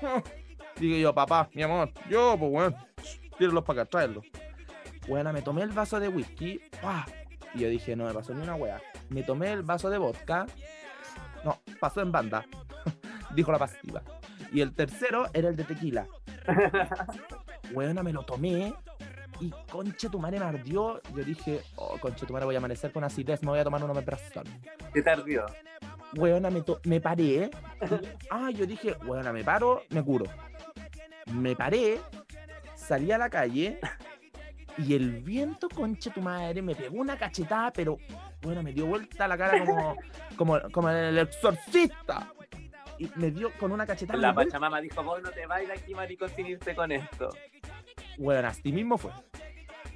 Digo yo, papá, mi amor, yo, pues bueno, tíralos para acá, tráelos. Buena, me tomé el vaso de whisky, ¡pah! y yo dije, no me pasó ni una wea. Me tomé el vaso de vodka, no, pasó en banda, dijo la pasiva. Y el tercero era el de tequila. Weona, me lo tomé y conche tu madre me ardió. Yo dije, oh, conche tu madre, voy a amanecer con acidez, me voy a tomar un omeprazol. Qué tardío. Weona, me, me paré. y- ah, yo dije, weona, me paro, me curo. Me paré, salí a la calle y el viento, conche tu madre, me pegó una cachetada, pero, bueno, me dio vuelta la cara como, como, como el exorcista. Y me dio con una cachetada. La Pachamama dijo, vos no te de aquí, maricón, sin irte con esto. Bueno, así mismo fue.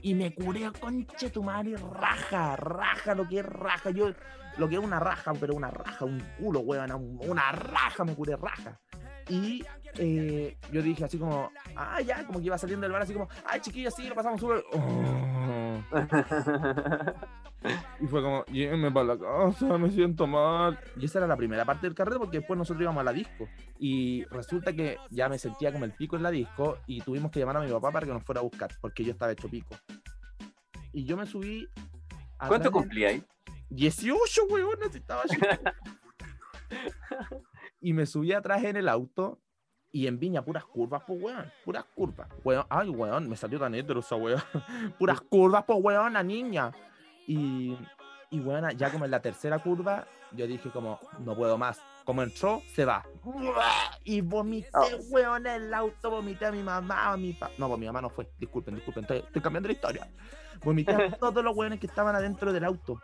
Y me curé, conche tu madre, raja, raja, lo que es raja. Yo, lo que es una raja, pero una raja, un culo, weón, un- una raja, me curé raja. Y eh, yo dije así como, ah, ya, como que iba saliendo del bar, así como, ay, chiquillos, sí, lo pasamos súper. Oh. Y fue como, llévenme para la casa, me siento mal. Y esa era la primera parte del carrete porque después nosotros íbamos a la disco. Y resulta que ya me sentía como el pico en la disco y tuvimos que llamar a mi papá para que nos fuera a buscar porque yo estaba hecho pico. Y yo me subí. ¿Cuánto cumplí ahí? 18, weón, necesitaba chico. Y me subí atrás en el auto y en Viña, puras curvas, pues, weón. Puras curvas. Weón, ay, weón, me salió tan hétero esa weón. puras curvas, pues, weón, la niña. Y, y weón, ya como en la tercera curva, yo dije como, no puedo más. Como entró, se va. Y vomité, Oh. weón, en el auto, vomité a mi mamá, a mi papá. No, pues mi mamá no fue. Disculpen, disculpen, estoy, estoy cambiando la historia. Vomité a todos los weones que estaban adentro del auto.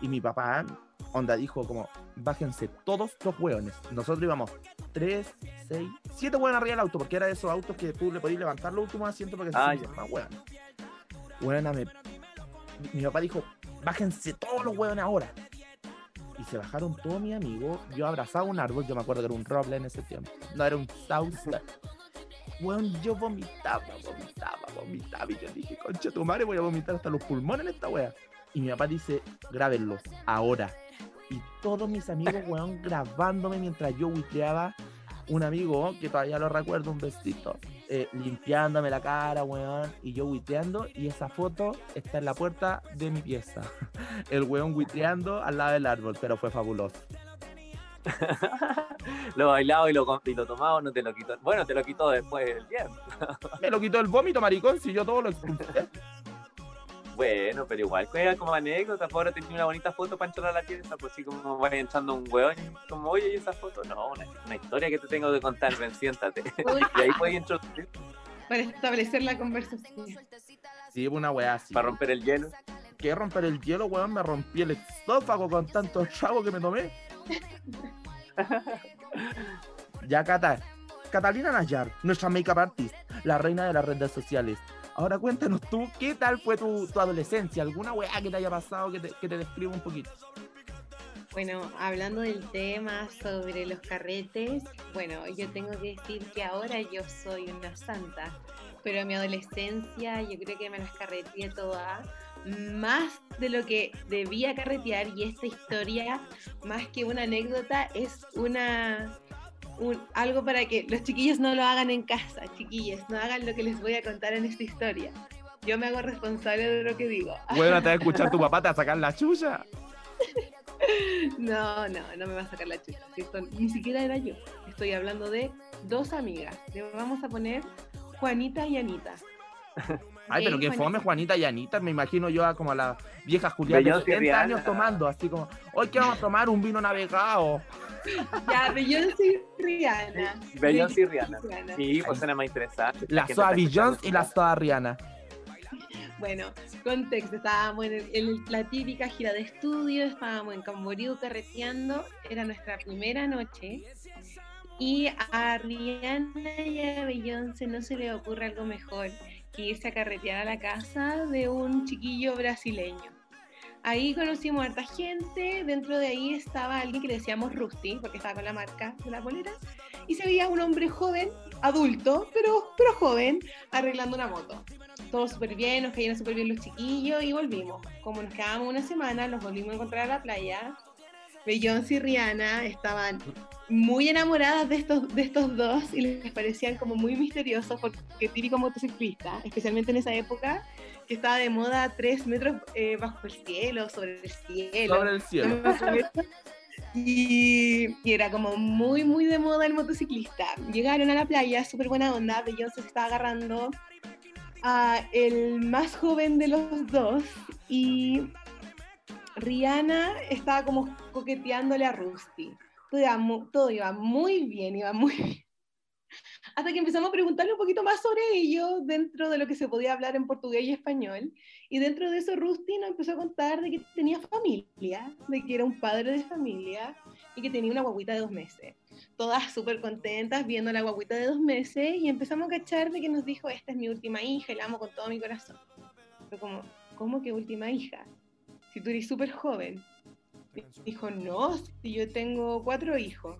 Y mi papá, onda, dijo como, bájense todos los hueones. Nosotros íbamos 3, 6, 7 hueones arriba del auto, porque era de esos autos que tú le podías levantar los últimos asientos porque se Ah, más hueones. Hueona, me... Mi papá dijo, bájense todos los hueones ahora. Y se bajaron todos mis amigos. Yo abrazaba un árbol, yo me acuerdo que era un roble en ese tiempo. No era un sauce. Weón, yo vomitaba, vomitaba, vomitaba. Y yo dije, concha tu madre, voy a vomitar hasta los pulmones en esta wea. Y mi papá dice, grábenlos, ahora. Y todos mis amigos, weón, grabándome mientras yo huiteaba. Un amigo, que todavía lo recuerdo, un besito, eh, limpiándome la cara, weón, y yo huiteando. Y esa foto está en la puerta de mi pieza. El weón huiteando al lado del árbol, pero fue fabuloso. lo bailado y lo, y lo tomado no te lo quitó. Bueno, te lo quitó después del tiempo. Me lo quitó el vómito, maricón, si yo todo lo expulsé. Bueno, pero igual juega como anécdota. Ahora tenía una bonita foto para entrar a la pieza, pues así como vaya entrando un hueón y como, oye, ¿y esa foto? No, una, una historia que te tengo que contar, ven, siéntate. Uy, y ahí puedes introducir para establecer la conversación. Sí, una weá así. para romper el hielo. que romper el hielo, weón, me rompí el estófago con tanto chavo que me tomé. ya, Cata. Catalina Nayar, nuestra makeup artist, la reina de las redes sociales. Ahora cuéntanos tú, ¿qué tal fue tu, tu adolescencia? ¿Alguna weá que te haya pasado que te, que te describa un poquito? Bueno, hablando del tema sobre los carretes, bueno, yo tengo que decir que ahora yo soy una santa, pero en mi adolescencia yo creo que me las carreteé todas, más de lo que debía carretear y esta historia, más que una anécdota, es una un- algo para que los chiquillos no lo hagan en casa, chiquillos, no hagan lo que les voy a contar en esta historia. Yo me hago responsable de lo que digo. Bueno, te va a escuchar tu papá, te va a sacar la chucha. No, no, no me va a sacar la chucha. ni siquiera era yo. Estoy hablando de dos amigas. Le vamos a poner Juanita y Anita. Ay, pero Juanita. fome Juanita y Anita, me imagino yo a como a la vieja Julián de Beyoncé y 70 años tomando, así como, hoy que vamos a tomar un vino navegado. Ya, Beyoncé y Rihanna. Beyoncé y Rihanna. Sí, pues suena más interesante. La está escuchando Jones y la Soa Rihanna. Bueno, contexto, estábamos en, el- en la típica gira de estudio, estábamos en Camboriú carreteando, era nuestra primera noche. Y a Rihanna y a Beyoncé no se le ocurre algo mejor que irse a carretear a la casa de un chiquillo brasileño. Ahí conocimos a harta gente, dentro de ahí estaba alguien que le decíamos Rusty, porque estaba con la marca de la bolera, y se veía un hombre joven, adulto, pero, pero joven, arreglando una moto. Todo súper bien, nos cayeron súper bien los chiquillos y volvimos. Como nos quedábamos una semana, los volvimos a encontrar a la playa. Beyoncé y Rihanna estaban muy enamoradas de estos, de estos dos y les parecían como muy misteriosos porque típico motociclista, especialmente en esa época, que estaba de moda tres metros eh, bajo el cielo, sobre el cielo. Sobre el cielo. Y, y era como muy, muy de moda el motociclista. Llegaron a la playa, súper buena onda. Beyoncé se estaba agarrando a el más joven de los dos y Rihanna estaba como coqueteándole a Rusty. Todo iba, todo iba muy bien, iba muy bien. Hasta que empezamos a preguntarle un poquito más sobre ellos dentro de lo que se podía hablar en portugués y español. Y dentro de eso Rusty nos empezó a contar de que tenía familia, de que era un padre de familia y que tenía una guaguita de dos meses. Todas súper contentas viendo la guaguita de dos meses y empezamos a cachar de que nos dijo, esta es mi última hija y la amo con todo mi corazón. Pero como, ¿cómo que última hija? Si tú eres súper joven. Dijo, no, si yo tengo cuatro hijos.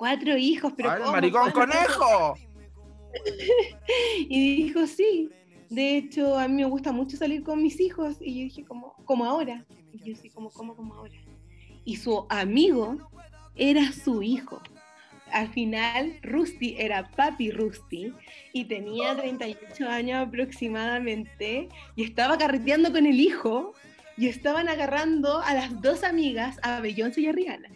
Cuatro hijos, pero ¡Ay, ¿cómo? maricón conejo! Y dijo, sí. De hecho, a mí me gusta mucho salir con mis hijos. Y yo dije, como, como ahora. Y yo sí, como, como, como ahora. Y su amigo era su hijo. Al final, Rusty era papi Rusty y tenía 38 años aproximadamente y estaba carreteando con el hijo y estaban agarrando a las dos amigas, a Beyoncé y a Rihanna,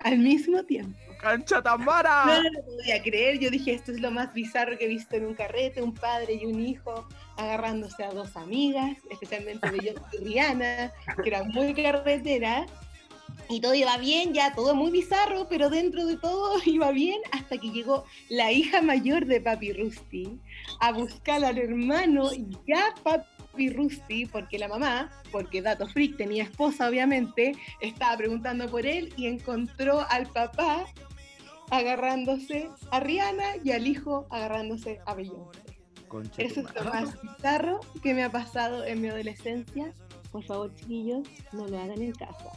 al mismo tiempo. ¡Cancha No, Tamara! no lo podía creer. Yo dije, esto es lo más bizarro que he visto en un carrete, un padre y un hijo agarrándose a dos amigas, especialmente de y Rihanna, que eran muy carreteras. Y todo iba bien, ya todo muy bizarro, pero dentro de todo iba bien hasta que llegó la hija mayor de Papi Rusty a buscar al hermano ya Papi Rusty, porque la mamá, porque Dato Freak tenía esposa obviamente, estaba preguntando por él y encontró al papá agarrándose a Rihanna y al hijo agarrándose a Beyoncé. Concha Eso es lo más bizarro que me ha pasado en mi adolescencia. Por favor, chiquillos, no lo hagan en casa.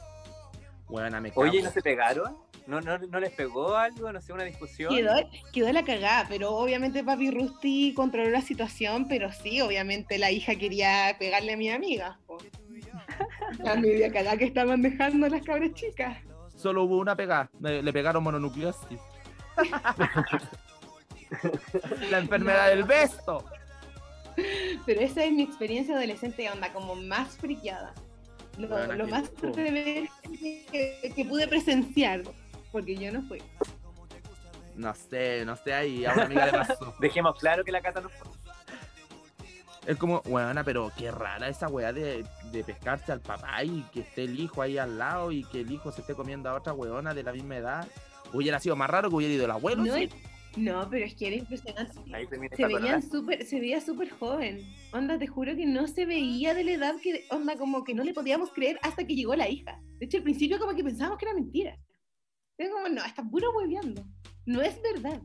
Me. Oye, ¿no se pegaron? ¿No, no, ¿No les pegó algo? No sé, una discusión. Quedó, quedó la cagada, pero obviamente papi Rusty controló la situación, pero sí, obviamente la hija quería pegarle a mi amiga. po. La media cagada que estaban dejando las cabras chicas. Solo hubo una pegada. Le, le pegaron mononucleosis. la enfermedad del besto. Pero esa es mi experiencia adolescente, onda, como más friqueada. Lo, Buena, lo más rico. fuerte de ver que, que pude presenciar, porque yo no fui. No sé, no sé ahí. A una amiga le pasó. Dejemos claro que la cata no fue. Es como, weona, pero qué rara esa weá de, de pescarse al papá y que esté el hijo ahí al lado y que el hijo se esté comiendo a otra weona de la misma edad. Hubiera sido más raro que hubiera ido el abuelo. No, sí. no, pero es que era impresionante. Se veían súper, se veía súper joven. Onda, te juro que no se veía de la edad que, onda, como que no le podíamos creer hasta que llegó la hija. De hecho, al principio como que pensábamos que era mentira. Era como, no, está puro hueveando. No es verdad.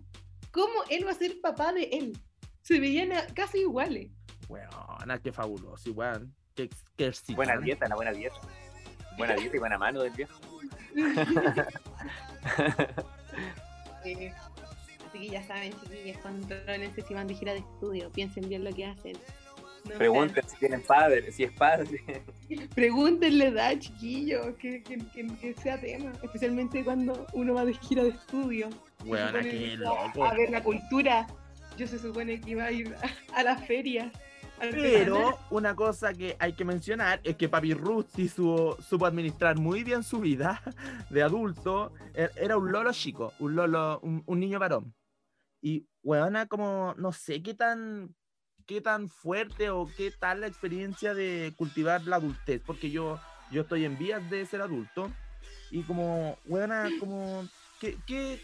¿Cómo él va a ser papá de él? Se veían casi iguales. Weona, qué fabuloso, igual. Qué, qué. Buena dieta, la buena dieta. Buena dieta y buena mano del viejo. Eh, Así que ya saben, chiquillos, contrólense si van de gira de estudio, piensen bien lo que hacen. No Pregunten si tienen padre, si es padre. Pregúntenle edad, chiquillo, que, que, que- que sea tema, especialmente cuando uno va de gira de estudio. Que loco. A ver la cultura. Yo se supone que iba a ir a, a la feria. Pero una cosa que hay que mencionar es que Papi Rusty supo, supo administrar muy bien su vida de adulto. Er- Era un lolo chico, un lolo, un, un niño varón. Y weona, como no sé qué tan qué tan fuerte o qué tal la experiencia de cultivar la adultez, porque yo, yo estoy en vías de ser adulto. Y como, weona, como, ¿qué, qué,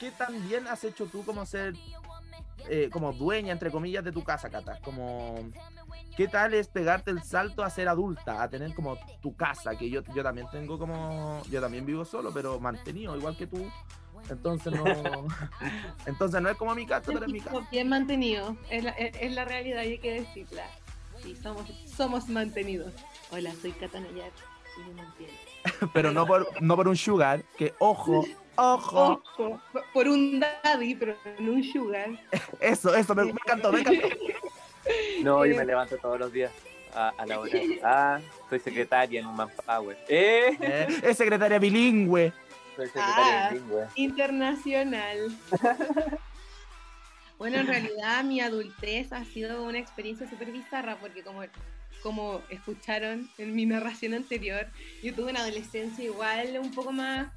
qué tan bien has hecho tú como ser eh, como dueña, entre comillas, de tu casa, Cata. Como, ¿qué tal es pegarte el salto a ser adulta, a tener como tu casa? Que yo, yo también tengo como, yo también vivo solo, pero mantenido, igual que tú. Entonces no, entonces no es como mi casa, pero es mi casa. Bien mantenido, es la, es, es la realidad y hay que decirla. Sí, somos, somos mantenidos. Hola, soy Cata Nayar y me mantiene. Pero no por, no por un sugar, que ojo, ojo, Ojo, por un daddy, pero no un sugar. eso, eso, me, me encantó, me encantó. No, yo Eh. me levanto todos los días a, a la hora. Ah, soy secretaria en un Manpower. ¡Eh! Eh, es secretaria bilingüe. Soy secretaria Ah. bilingüe. Internacional. Bueno, en realidad mi adultez ha sido una experiencia súper bizarra porque como, como escucharon en mi narración anterior, yo tuve una adolescencia igual un poco más,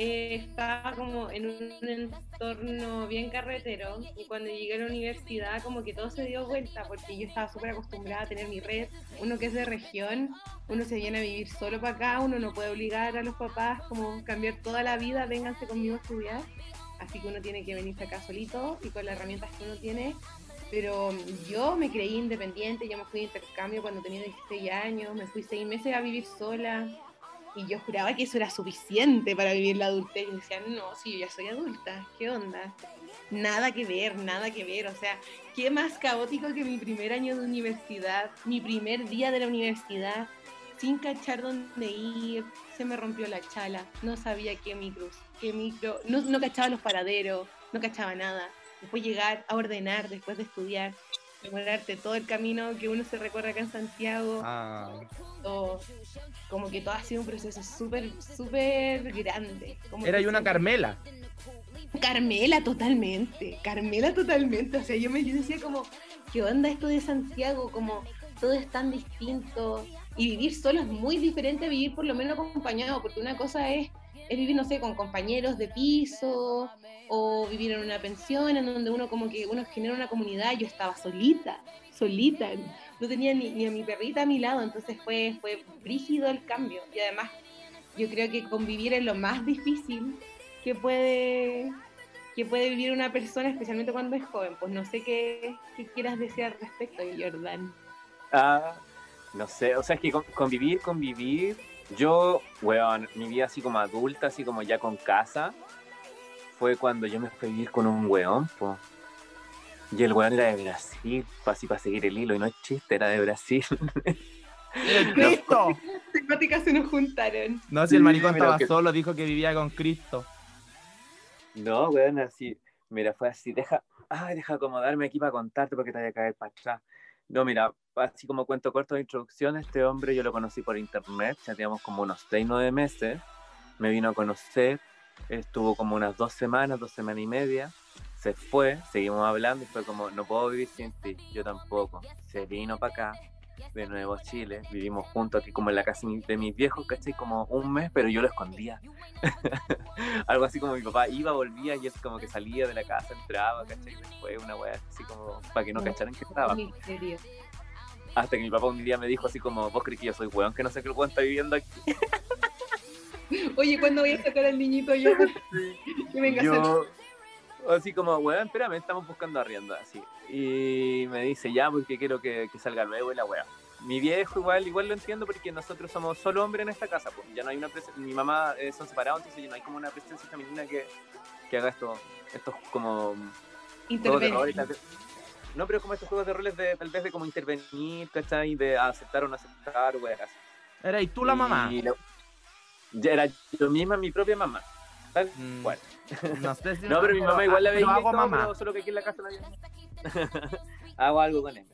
estaba como en un entorno bien carretero y cuando llegué a la universidad como que todo se dio vuelta porque yo estaba súper acostumbrada a tener mi red, uno que es de región, uno se viene a vivir solo para acá, uno no puede obligar a los papás como cambiar toda la vida, vénganse conmigo a estudiar así que uno tiene que venirse acá solito y con las herramientas que uno tiene. Pero yo me creí independiente, yo me fui de intercambio cuando tenía 16 años, me fui seis meses a vivir sola y yo juraba que eso era suficiente para vivir la adultez. Y decía, no, si yo ya soy adulta, ¿qué onda? Nada que ver, nada que ver. O sea, qué más caótico que mi primer año de universidad, mi primer día de la universidad, sin cachar dónde ir, se me rompió la chala, no sabía qué micros, qué micro, no, no cachaba los paraderos, no cachaba nada. Después llegar a ordenar después de estudiar, demorarte todo el camino que uno se recorre acá en Santiago, Ah, todo- como que todo ha sido un proceso súper, súper grande. Como era que y una Carmela. Carmela totalmente, Carmela totalmente. O sea, yo me yo decía como, ¿qué onda esto de Santiago? Como todo es tan distinto. Y vivir solo es muy diferente a vivir por lo menos acompañado, porque una cosa es, es vivir, no sé, con compañeros de piso o vivir en una pensión en donde uno como que uno genera una comunidad. Yo estaba solita, solita, no tenía ni, a mi perrita a mi lado, entonces fue, fue brígido el cambio. Y además, yo creo que convivir es lo más difícil que puede que puede vivir una persona, especialmente cuando es joven. Pues no sé qué, qué quieras decir al respecto, Jordan. Ah, no sé, o sea, es que con- convivir, convivir. Yo, weón, mi vida así como adulta, así como ya con casa, fue cuando yo me fui a vivir con un weón, po. Y el weón era de Brasil, así para seguir el hilo, y no es chiste, era de Brasil. ¡El Cristo! Temáticas se nos juntaron. No, si el maricón estaba que- solo, dijo que vivía con Cristo. No, weón, así, mira, fue así, deja, ay, deja acomodarme aquí para contarte porque te voy a caer para atrás. No, mira, así como cuento corto de introducción, este hombre yo lo conocí por internet, ya teníamos como unos 6, 9 meses, me vino a conocer, estuvo como unas dos semanas, dos semanas y media, se fue, seguimos hablando y fue como, no puedo vivir sin ti, yo tampoco. Se vino para acá, de nuevo a Chile, vivimos juntos aquí como en la casa de mis viejos, ¿cachai? Como un mes, pero yo lo escondía. Algo así como mi papá iba, volvía y él como que salía de la casa, entraba, ¿cachai? Después una weá así como para que no cacharan que estaba. Hasta que mi papá un día me dijo así como, vos crees que yo soy weón, que no sé qué el weón está viviendo aquí. Oye, ¿cuándo voy a sacar al niñito yo? que venga a hacer- Yo, así como, weón, espérame, estamos buscando arriendo, así. Y me dice, ya, porque quiero que, que salga luego y la weá. Mi viejo igual, igual lo entiendo porque nosotros somos solo hombres en esta casa, pues ya no hay una presen- mi mamá eh, son separados, entonces ya no hay como una presencia femenina que, que haga esto, estos como Intervenir. No, pero como estos juegos de roles de tal vez de como intervenir, ¿cachai? De aceptar o no aceptar, weas. Era y tú la mamá. Y ya era yo misma mi propia mamá. Mm, cual. No, sé si- No, pero mi mamá igual la veía. Hago mamá. pero solo que aquí en la casa la. Hago algo con M.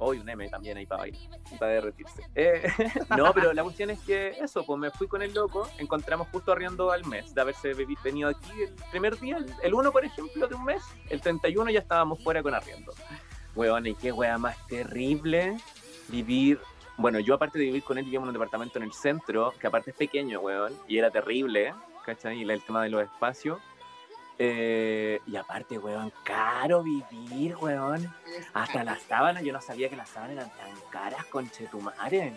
Hoy un M también ahí para bailar, para derretirse. Eh, no, pero la cuestión es que eso, pues me fui con el loco, encontramos justo arriendo al mes de haberse venido aquí el primer día, el- el 1 por ejemplo de un mes, el 31 ya estábamos fuera con arriendo. Weón, y qué wea más terrible vivir. Bueno, yo aparte de vivir con él, vivíamos en un departamento en el centro, que aparte es pequeño, weón, y era terrible, ¿cachai? Y el tema de los espacios. Eh, y aparte, weón, caro vivir, weón. Hasta las sábanas, yo no sabía que las sábanas eran tan caras, conchetumare.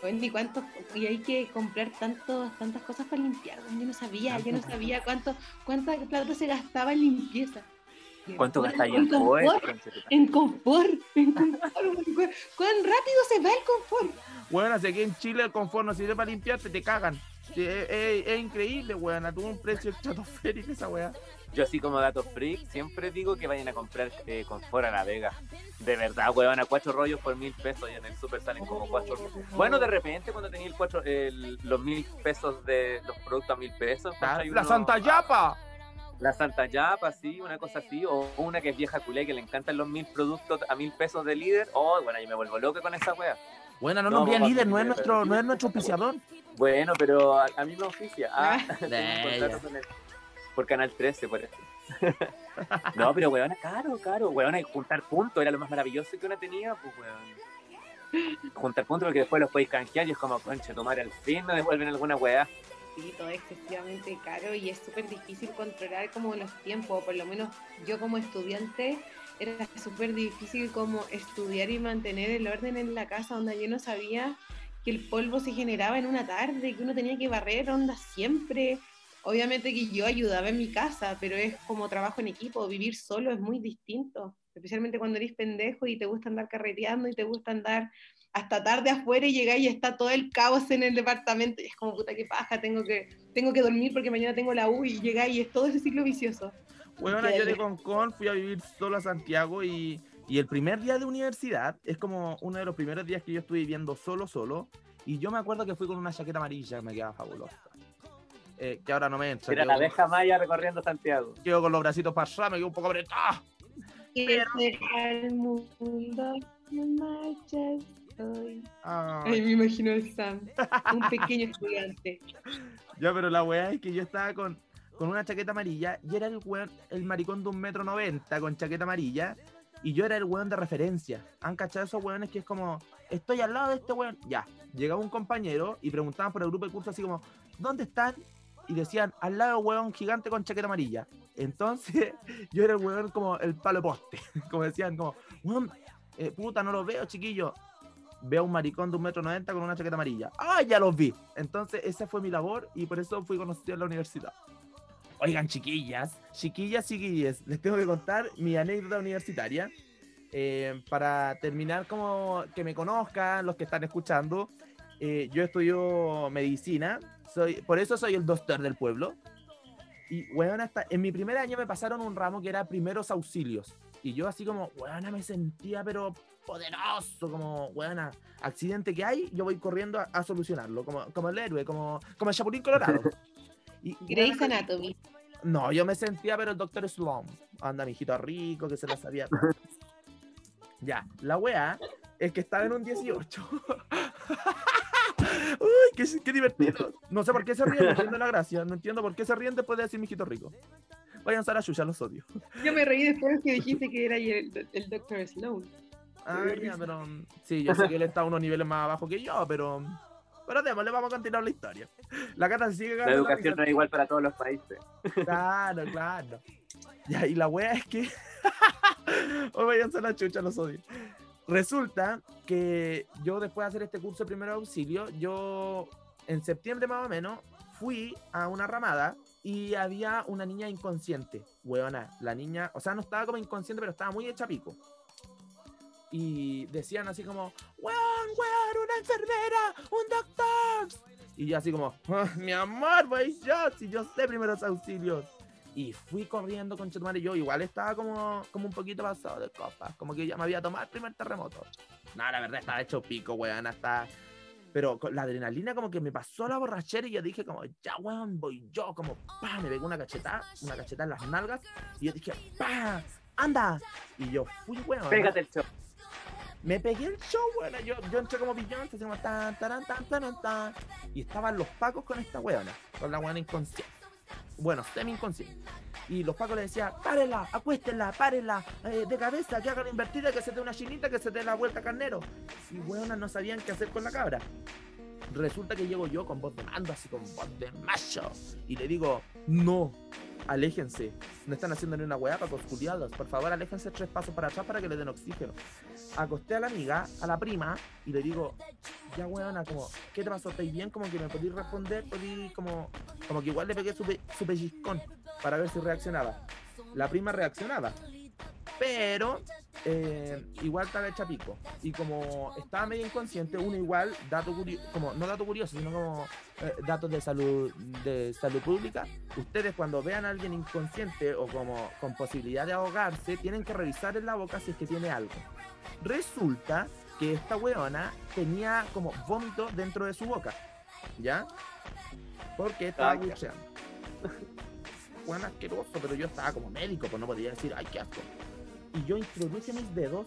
Bueno, ¿y cuánto? Y hay que comprar tanto, tantas cosas para limpiar. Yo no sabía, yo no sabía cuánto, cuánta plata se gastaba en limpieza. ¿Cuánto gastáis en confort? En confort, en confort. weón. ¿Cuán rápido se va el confort? Bueno, así que en Chile el confort no sirve para limpiarte, te cagan. Sí, es, es- es increíble, weón. Tuvo un precio estratosférico esa weá. Yo así como dato freak, siempre digo que vayan a comprar eh, confort a la Vega. De verdad, weón, a cuatro rollos por mil pesos y en el super salen como cuatro Bueno, de repente cuando tenía el cuatro, el- los mil pesos de los productos a mil pesos. La, ¿cachai? la Uno- Santa Yapa. La Santa Yapa, sí, una cosa así, o una que es vieja culé que le encantan los mil productos a mil pesos de líder. Oh, bueno, yo me vuelvo loco con esa wea. Bueno, no No, papá, líder, no es nuestro, no es nuestro auspiciador. Bueno, pero a, a mí me oficia. Ah, Ah. contrato con. Por Canal 13, por eso. no, pero weón, caro, caro. Weón, juntar puntos, era lo más maravilloso que uno tenía, pues weón. Juntar puntos porque después los podéis canjear y es como, conche, tomar al fin, me devuelven alguna weá. Sí, todo es excesivamente caro y es súper difícil controlar como los tiempos, por lo menos yo como estudiante era súper difícil como estudiar y mantener el orden en la casa, donde yo no sabía que el polvo se generaba en una tarde, que uno tenía que barrer onda siempre. Obviamente que yo ayudaba en mi casa, pero es como trabajo en equipo, vivir solo es muy distinto, especialmente cuando eres pendejo y te gusta andar carreteando y te gusta andar hasta tarde afuera y llegáis y está todo el caos en el departamento y es como puta que paja, tengo que, tengo que dormir porque mañana tengo la U y llegáis y es todo ese ciclo vicioso. Weona, yo de Concon fui a vivir solo a Santiago y, y el primer día de universidad es como uno de los primeros días que yo estuve viviendo solo, solo. Y yo me acuerdo que fui con una chaqueta amarilla que me quedaba fabulosa. Eh, que ahora no me entra. Era la con- abeja maya recorriendo Santiago. Quedo con los bracitos para atrás, me quedo un poco apretado. Que el mundo. Ay, Ay, me imagino el Sam, un pequeño estudiante. Ya, pero la weá es que yo estaba con, con una chaqueta amarilla y era el weón, el maricón de un metro noventa con chaqueta amarilla y yo era el weón de referencia. ¿Han cachado esos weones que es como, estoy al lado de este weón? Ya, llegaba un compañero y preguntaban por el grupo de curso así como, ¿dónde están? Y decían, al lado weón gigante con chaqueta amarilla. Entonces, yo era el weón como el palo poste. Como decían, como, weón, eh, puta, no lo veo, chiquillo. Veo a un maricón de un metro noventa con una chaqueta amarilla. ¡Ah, ya los vi! Entonces, esa fue mi labor y por eso fui conocido en la universidad. Oigan, chiquillas, chiquillas, chiquillas, les tengo que contar mi anécdota universitaria. Eh, para terminar, como que me conozcan, los que están escuchando, eh, yo estudio medicina, soy, por eso soy el doctor del pueblo. Y, weón, hasta en mi primer año me pasaron un ramo que era primeros auxilios. Y yo así como, weona, me sentía pero poderoso, como, weona, accidente que hay, yo voy corriendo a, a solucionarlo, como, como el héroe, como, como el Chapulín Colorado. Y, Grey's Anatomy. no, yo me sentía pero el doctor Slum. Anda, mijito rico, que se la sabía. ya, la weá es que estaba en un 18. Uy, qué, qué divertido. No sé por qué se ríen, no entiendo la gracia. No entiendo por qué se ríen después de decir mijito rico. Vayan a Yuya, los odio. Yo me reí después que dijiste que era el, el Dr. Sloan. Ah, ya, pero. Sí, yo sé que él está a unos niveles más abajo que yo, pero. Pero démosle, vamos a continuar la historia. La cata se sigue La ganando. educación no es igual para todos los países. Claro, claro. Ya, y la wea es que. Hoy vayan a la chucha, los odio. Resulta que yo después de hacer este curso de primer auxilio, yo en septiembre más o menos fui a una ramada y había una niña inconsciente. Weona, la niña, o sea, no estaba como inconsciente, pero estaba muy hecha pico. Y decían así como, weón, weón, una enfermera, un doctor. Y yo así como, "Ah, mi amor, voy yo, si yo sé primeros auxilios. Y fui corriendo con Chetumare. Yo igual estaba como, como un poquito pasado de copas. Como que ya me había tomado el primer terremoto. No, la verdad estaba hecho pico, weón. Hasta. Pero la adrenalina como que me pasó la borrachera y yo dije como, ya weón, voy yo. Como, pa, me pegó una cachetada, una cachetada en las nalgas. Y yo dije, pa, anda. Y yo fui, weón. Pégate el show. Me pegué el show, weón. Yo, yo entré como Beyoncé, así como tan, tan, tan, tan, tan. Y estaban los pacos con esta weona, con la weona inconsciente. Bueno, semi inconsciente. Y los pacos le decían, párenla, acuéstenla, párenla, eh, de cabeza, que haga la invertida, que se dé una chinita, que se dé la vuelta carnero. Y weonas no sabían qué hacer con la cabra. Resulta que llego yo con voz de mando, así con voz de macho. Y le digo, no, aléjense. No están haciendo ni una weá para culiados. Por favor, aléjense tres pasos para atrás para que le den oxígeno. Acosté a la amiga, a la prima, y le digo, ya weona, como, ¿qué te pasó? ¿Estáis bien? Como que me podéis responder, podéis como, como que igual le pegué su, su pellizcón para ver si reaccionaba. La prima reaccionaba. Pero eh, igual estaba hecha pico. Y como estaba medio inconsciente, uno igual, dato curioso, como no dato curioso, sino como eh, datos de salud, de salud pública, ustedes cuando vean a alguien inconsciente o como con posibilidad de ahogarse, tienen que revisar en la boca si es que tiene algo. Resulta que esta weona tenía como vómito dentro de su boca, ¿ya? Porque estaba Ah, ya. buceando. Weón asqueroso, pero yo estaba como médico, pues no podía decir, ay, qué asco. Y yo introduje mis dedos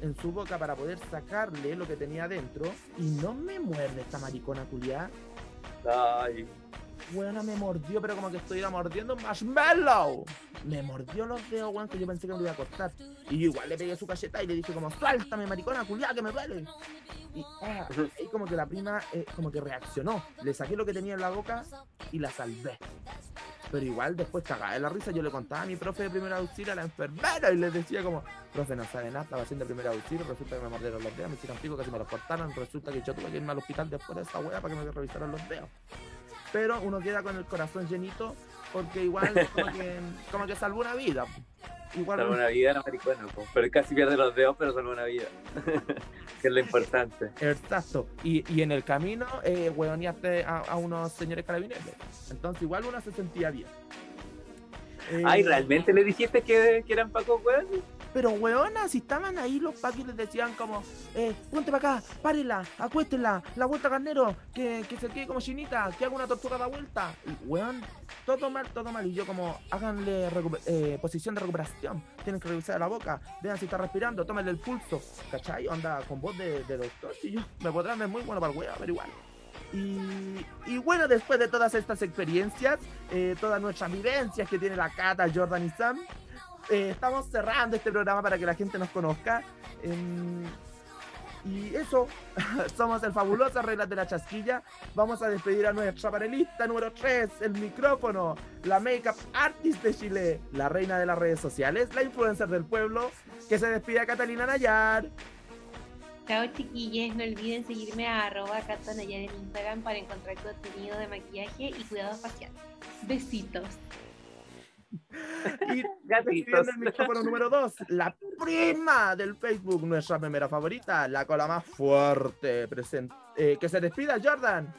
en su boca para poder sacarle lo que tenía adentro y no me muerde esta maricona culiada. Ay, Weona me mordió, pero como que estuviera mordiendo un marshmallow. Me mordió los dedos, weón, que yo pensé que me lo iba a cortar. Y yo igual le pegué su cacheta y le dije como, suéltame, maricona, culiada, que me duele. Y, ah, y como que la prima, eh, como que reaccionó. Le saqué lo que tenía en la boca y la salvé. Pero igual después cagada de la risa, yo le contaba a mi profe de primer auxilio, a la enfermera, y le decía como, profe, no sabe nada, estaba haciendo primer auxilio, resulta que me mordieron los dedos, me hicieron pico, casi me los cortaron, resulta que yo tuve que irme al hospital después de esa wea para que me revisaran los dedos. Pero uno queda con el corazón llenito, porque igual como que, como que salvó una vida. Igual salva una vida la maricona, po. pero casi pierde los dedos, pero salva una vida. que es lo importante. Exacto. Y, y en el camino, eh, hueoneaste a, a unos señores carabineros. Entonces, igual uno se sentía bien. Eh, Ay, ¿realmente le dijiste que, que eran Paco weón? Pero, weona, si estaban ahí los paquis les decían como, eh, ponte para acá, párela, acuéstela, la vuelta carnero, que, que se quede como chinita, que haga una tortuga da vuelta. Y, weón, todo mal, todo mal. Y yo como, háganle eh, posición de recuperación, tienen que revisar la boca, vean si está respirando, tómenle el pulso, ¿cachai? Onda con voz de, de doctor. Y yo, me podrán ver muy bueno para el weón, pero igual. Y, y bueno, después de todas estas experiencias, eh, todas nuestras vivencias que tiene la Cata, Jordan y Sam, eh, estamos cerrando este programa para que la gente nos conozca. Em, y eso, somos el fabuloso Reglas de la Chasquilla. Vamos a despedir a nuestra panelista número 3, el micrófono, la makeup artist de Chile, la reina de las redes sociales, la influencer del pueblo, que se despide a Catalina Nayar. Chao chiquillos, no olviden seguirme a arroba catanayar en Instagram para encontrar contenido de maquillaje y cuidado facial. Besitos. Y el micrófono número 2, la prima del Facebook, nuestra primera favorita, la cola más fuerte. present- eh, que se despida, Jordan.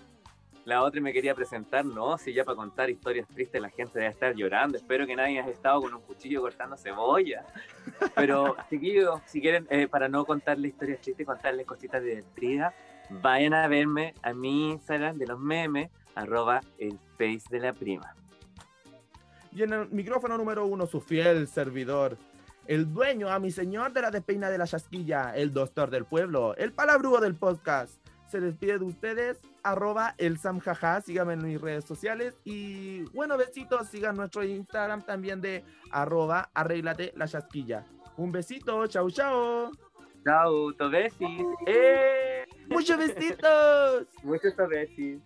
La otra me quería presentar, no, si ya para contar historias tristes la gente debe estar llorando. Espero que nadie haya estado con un cuchillo cortando cebolla. Pero, chiquillos, si quieren, eh, para no contarles historias tristes, contarles cositas divertidas, vayan a verme a mi Instagram de los memes, arroba el face de la prima. Y en el micrófono número uno, su fiel servidor, el dueño a mi señor de la despeina de la chasquilla, el doctor del pueblo, el palabrúo del podcast. Se despide de ustedes, arroba el samjaja, síganme en mis redes sociales y bueno, besitos, sigan nuestro Instagram también de arroba arréglate la chasquilla. Un besito, chau chau. Chao, tobesis. ¡Eh! ¡Muchos besitos! Muchos tobesis.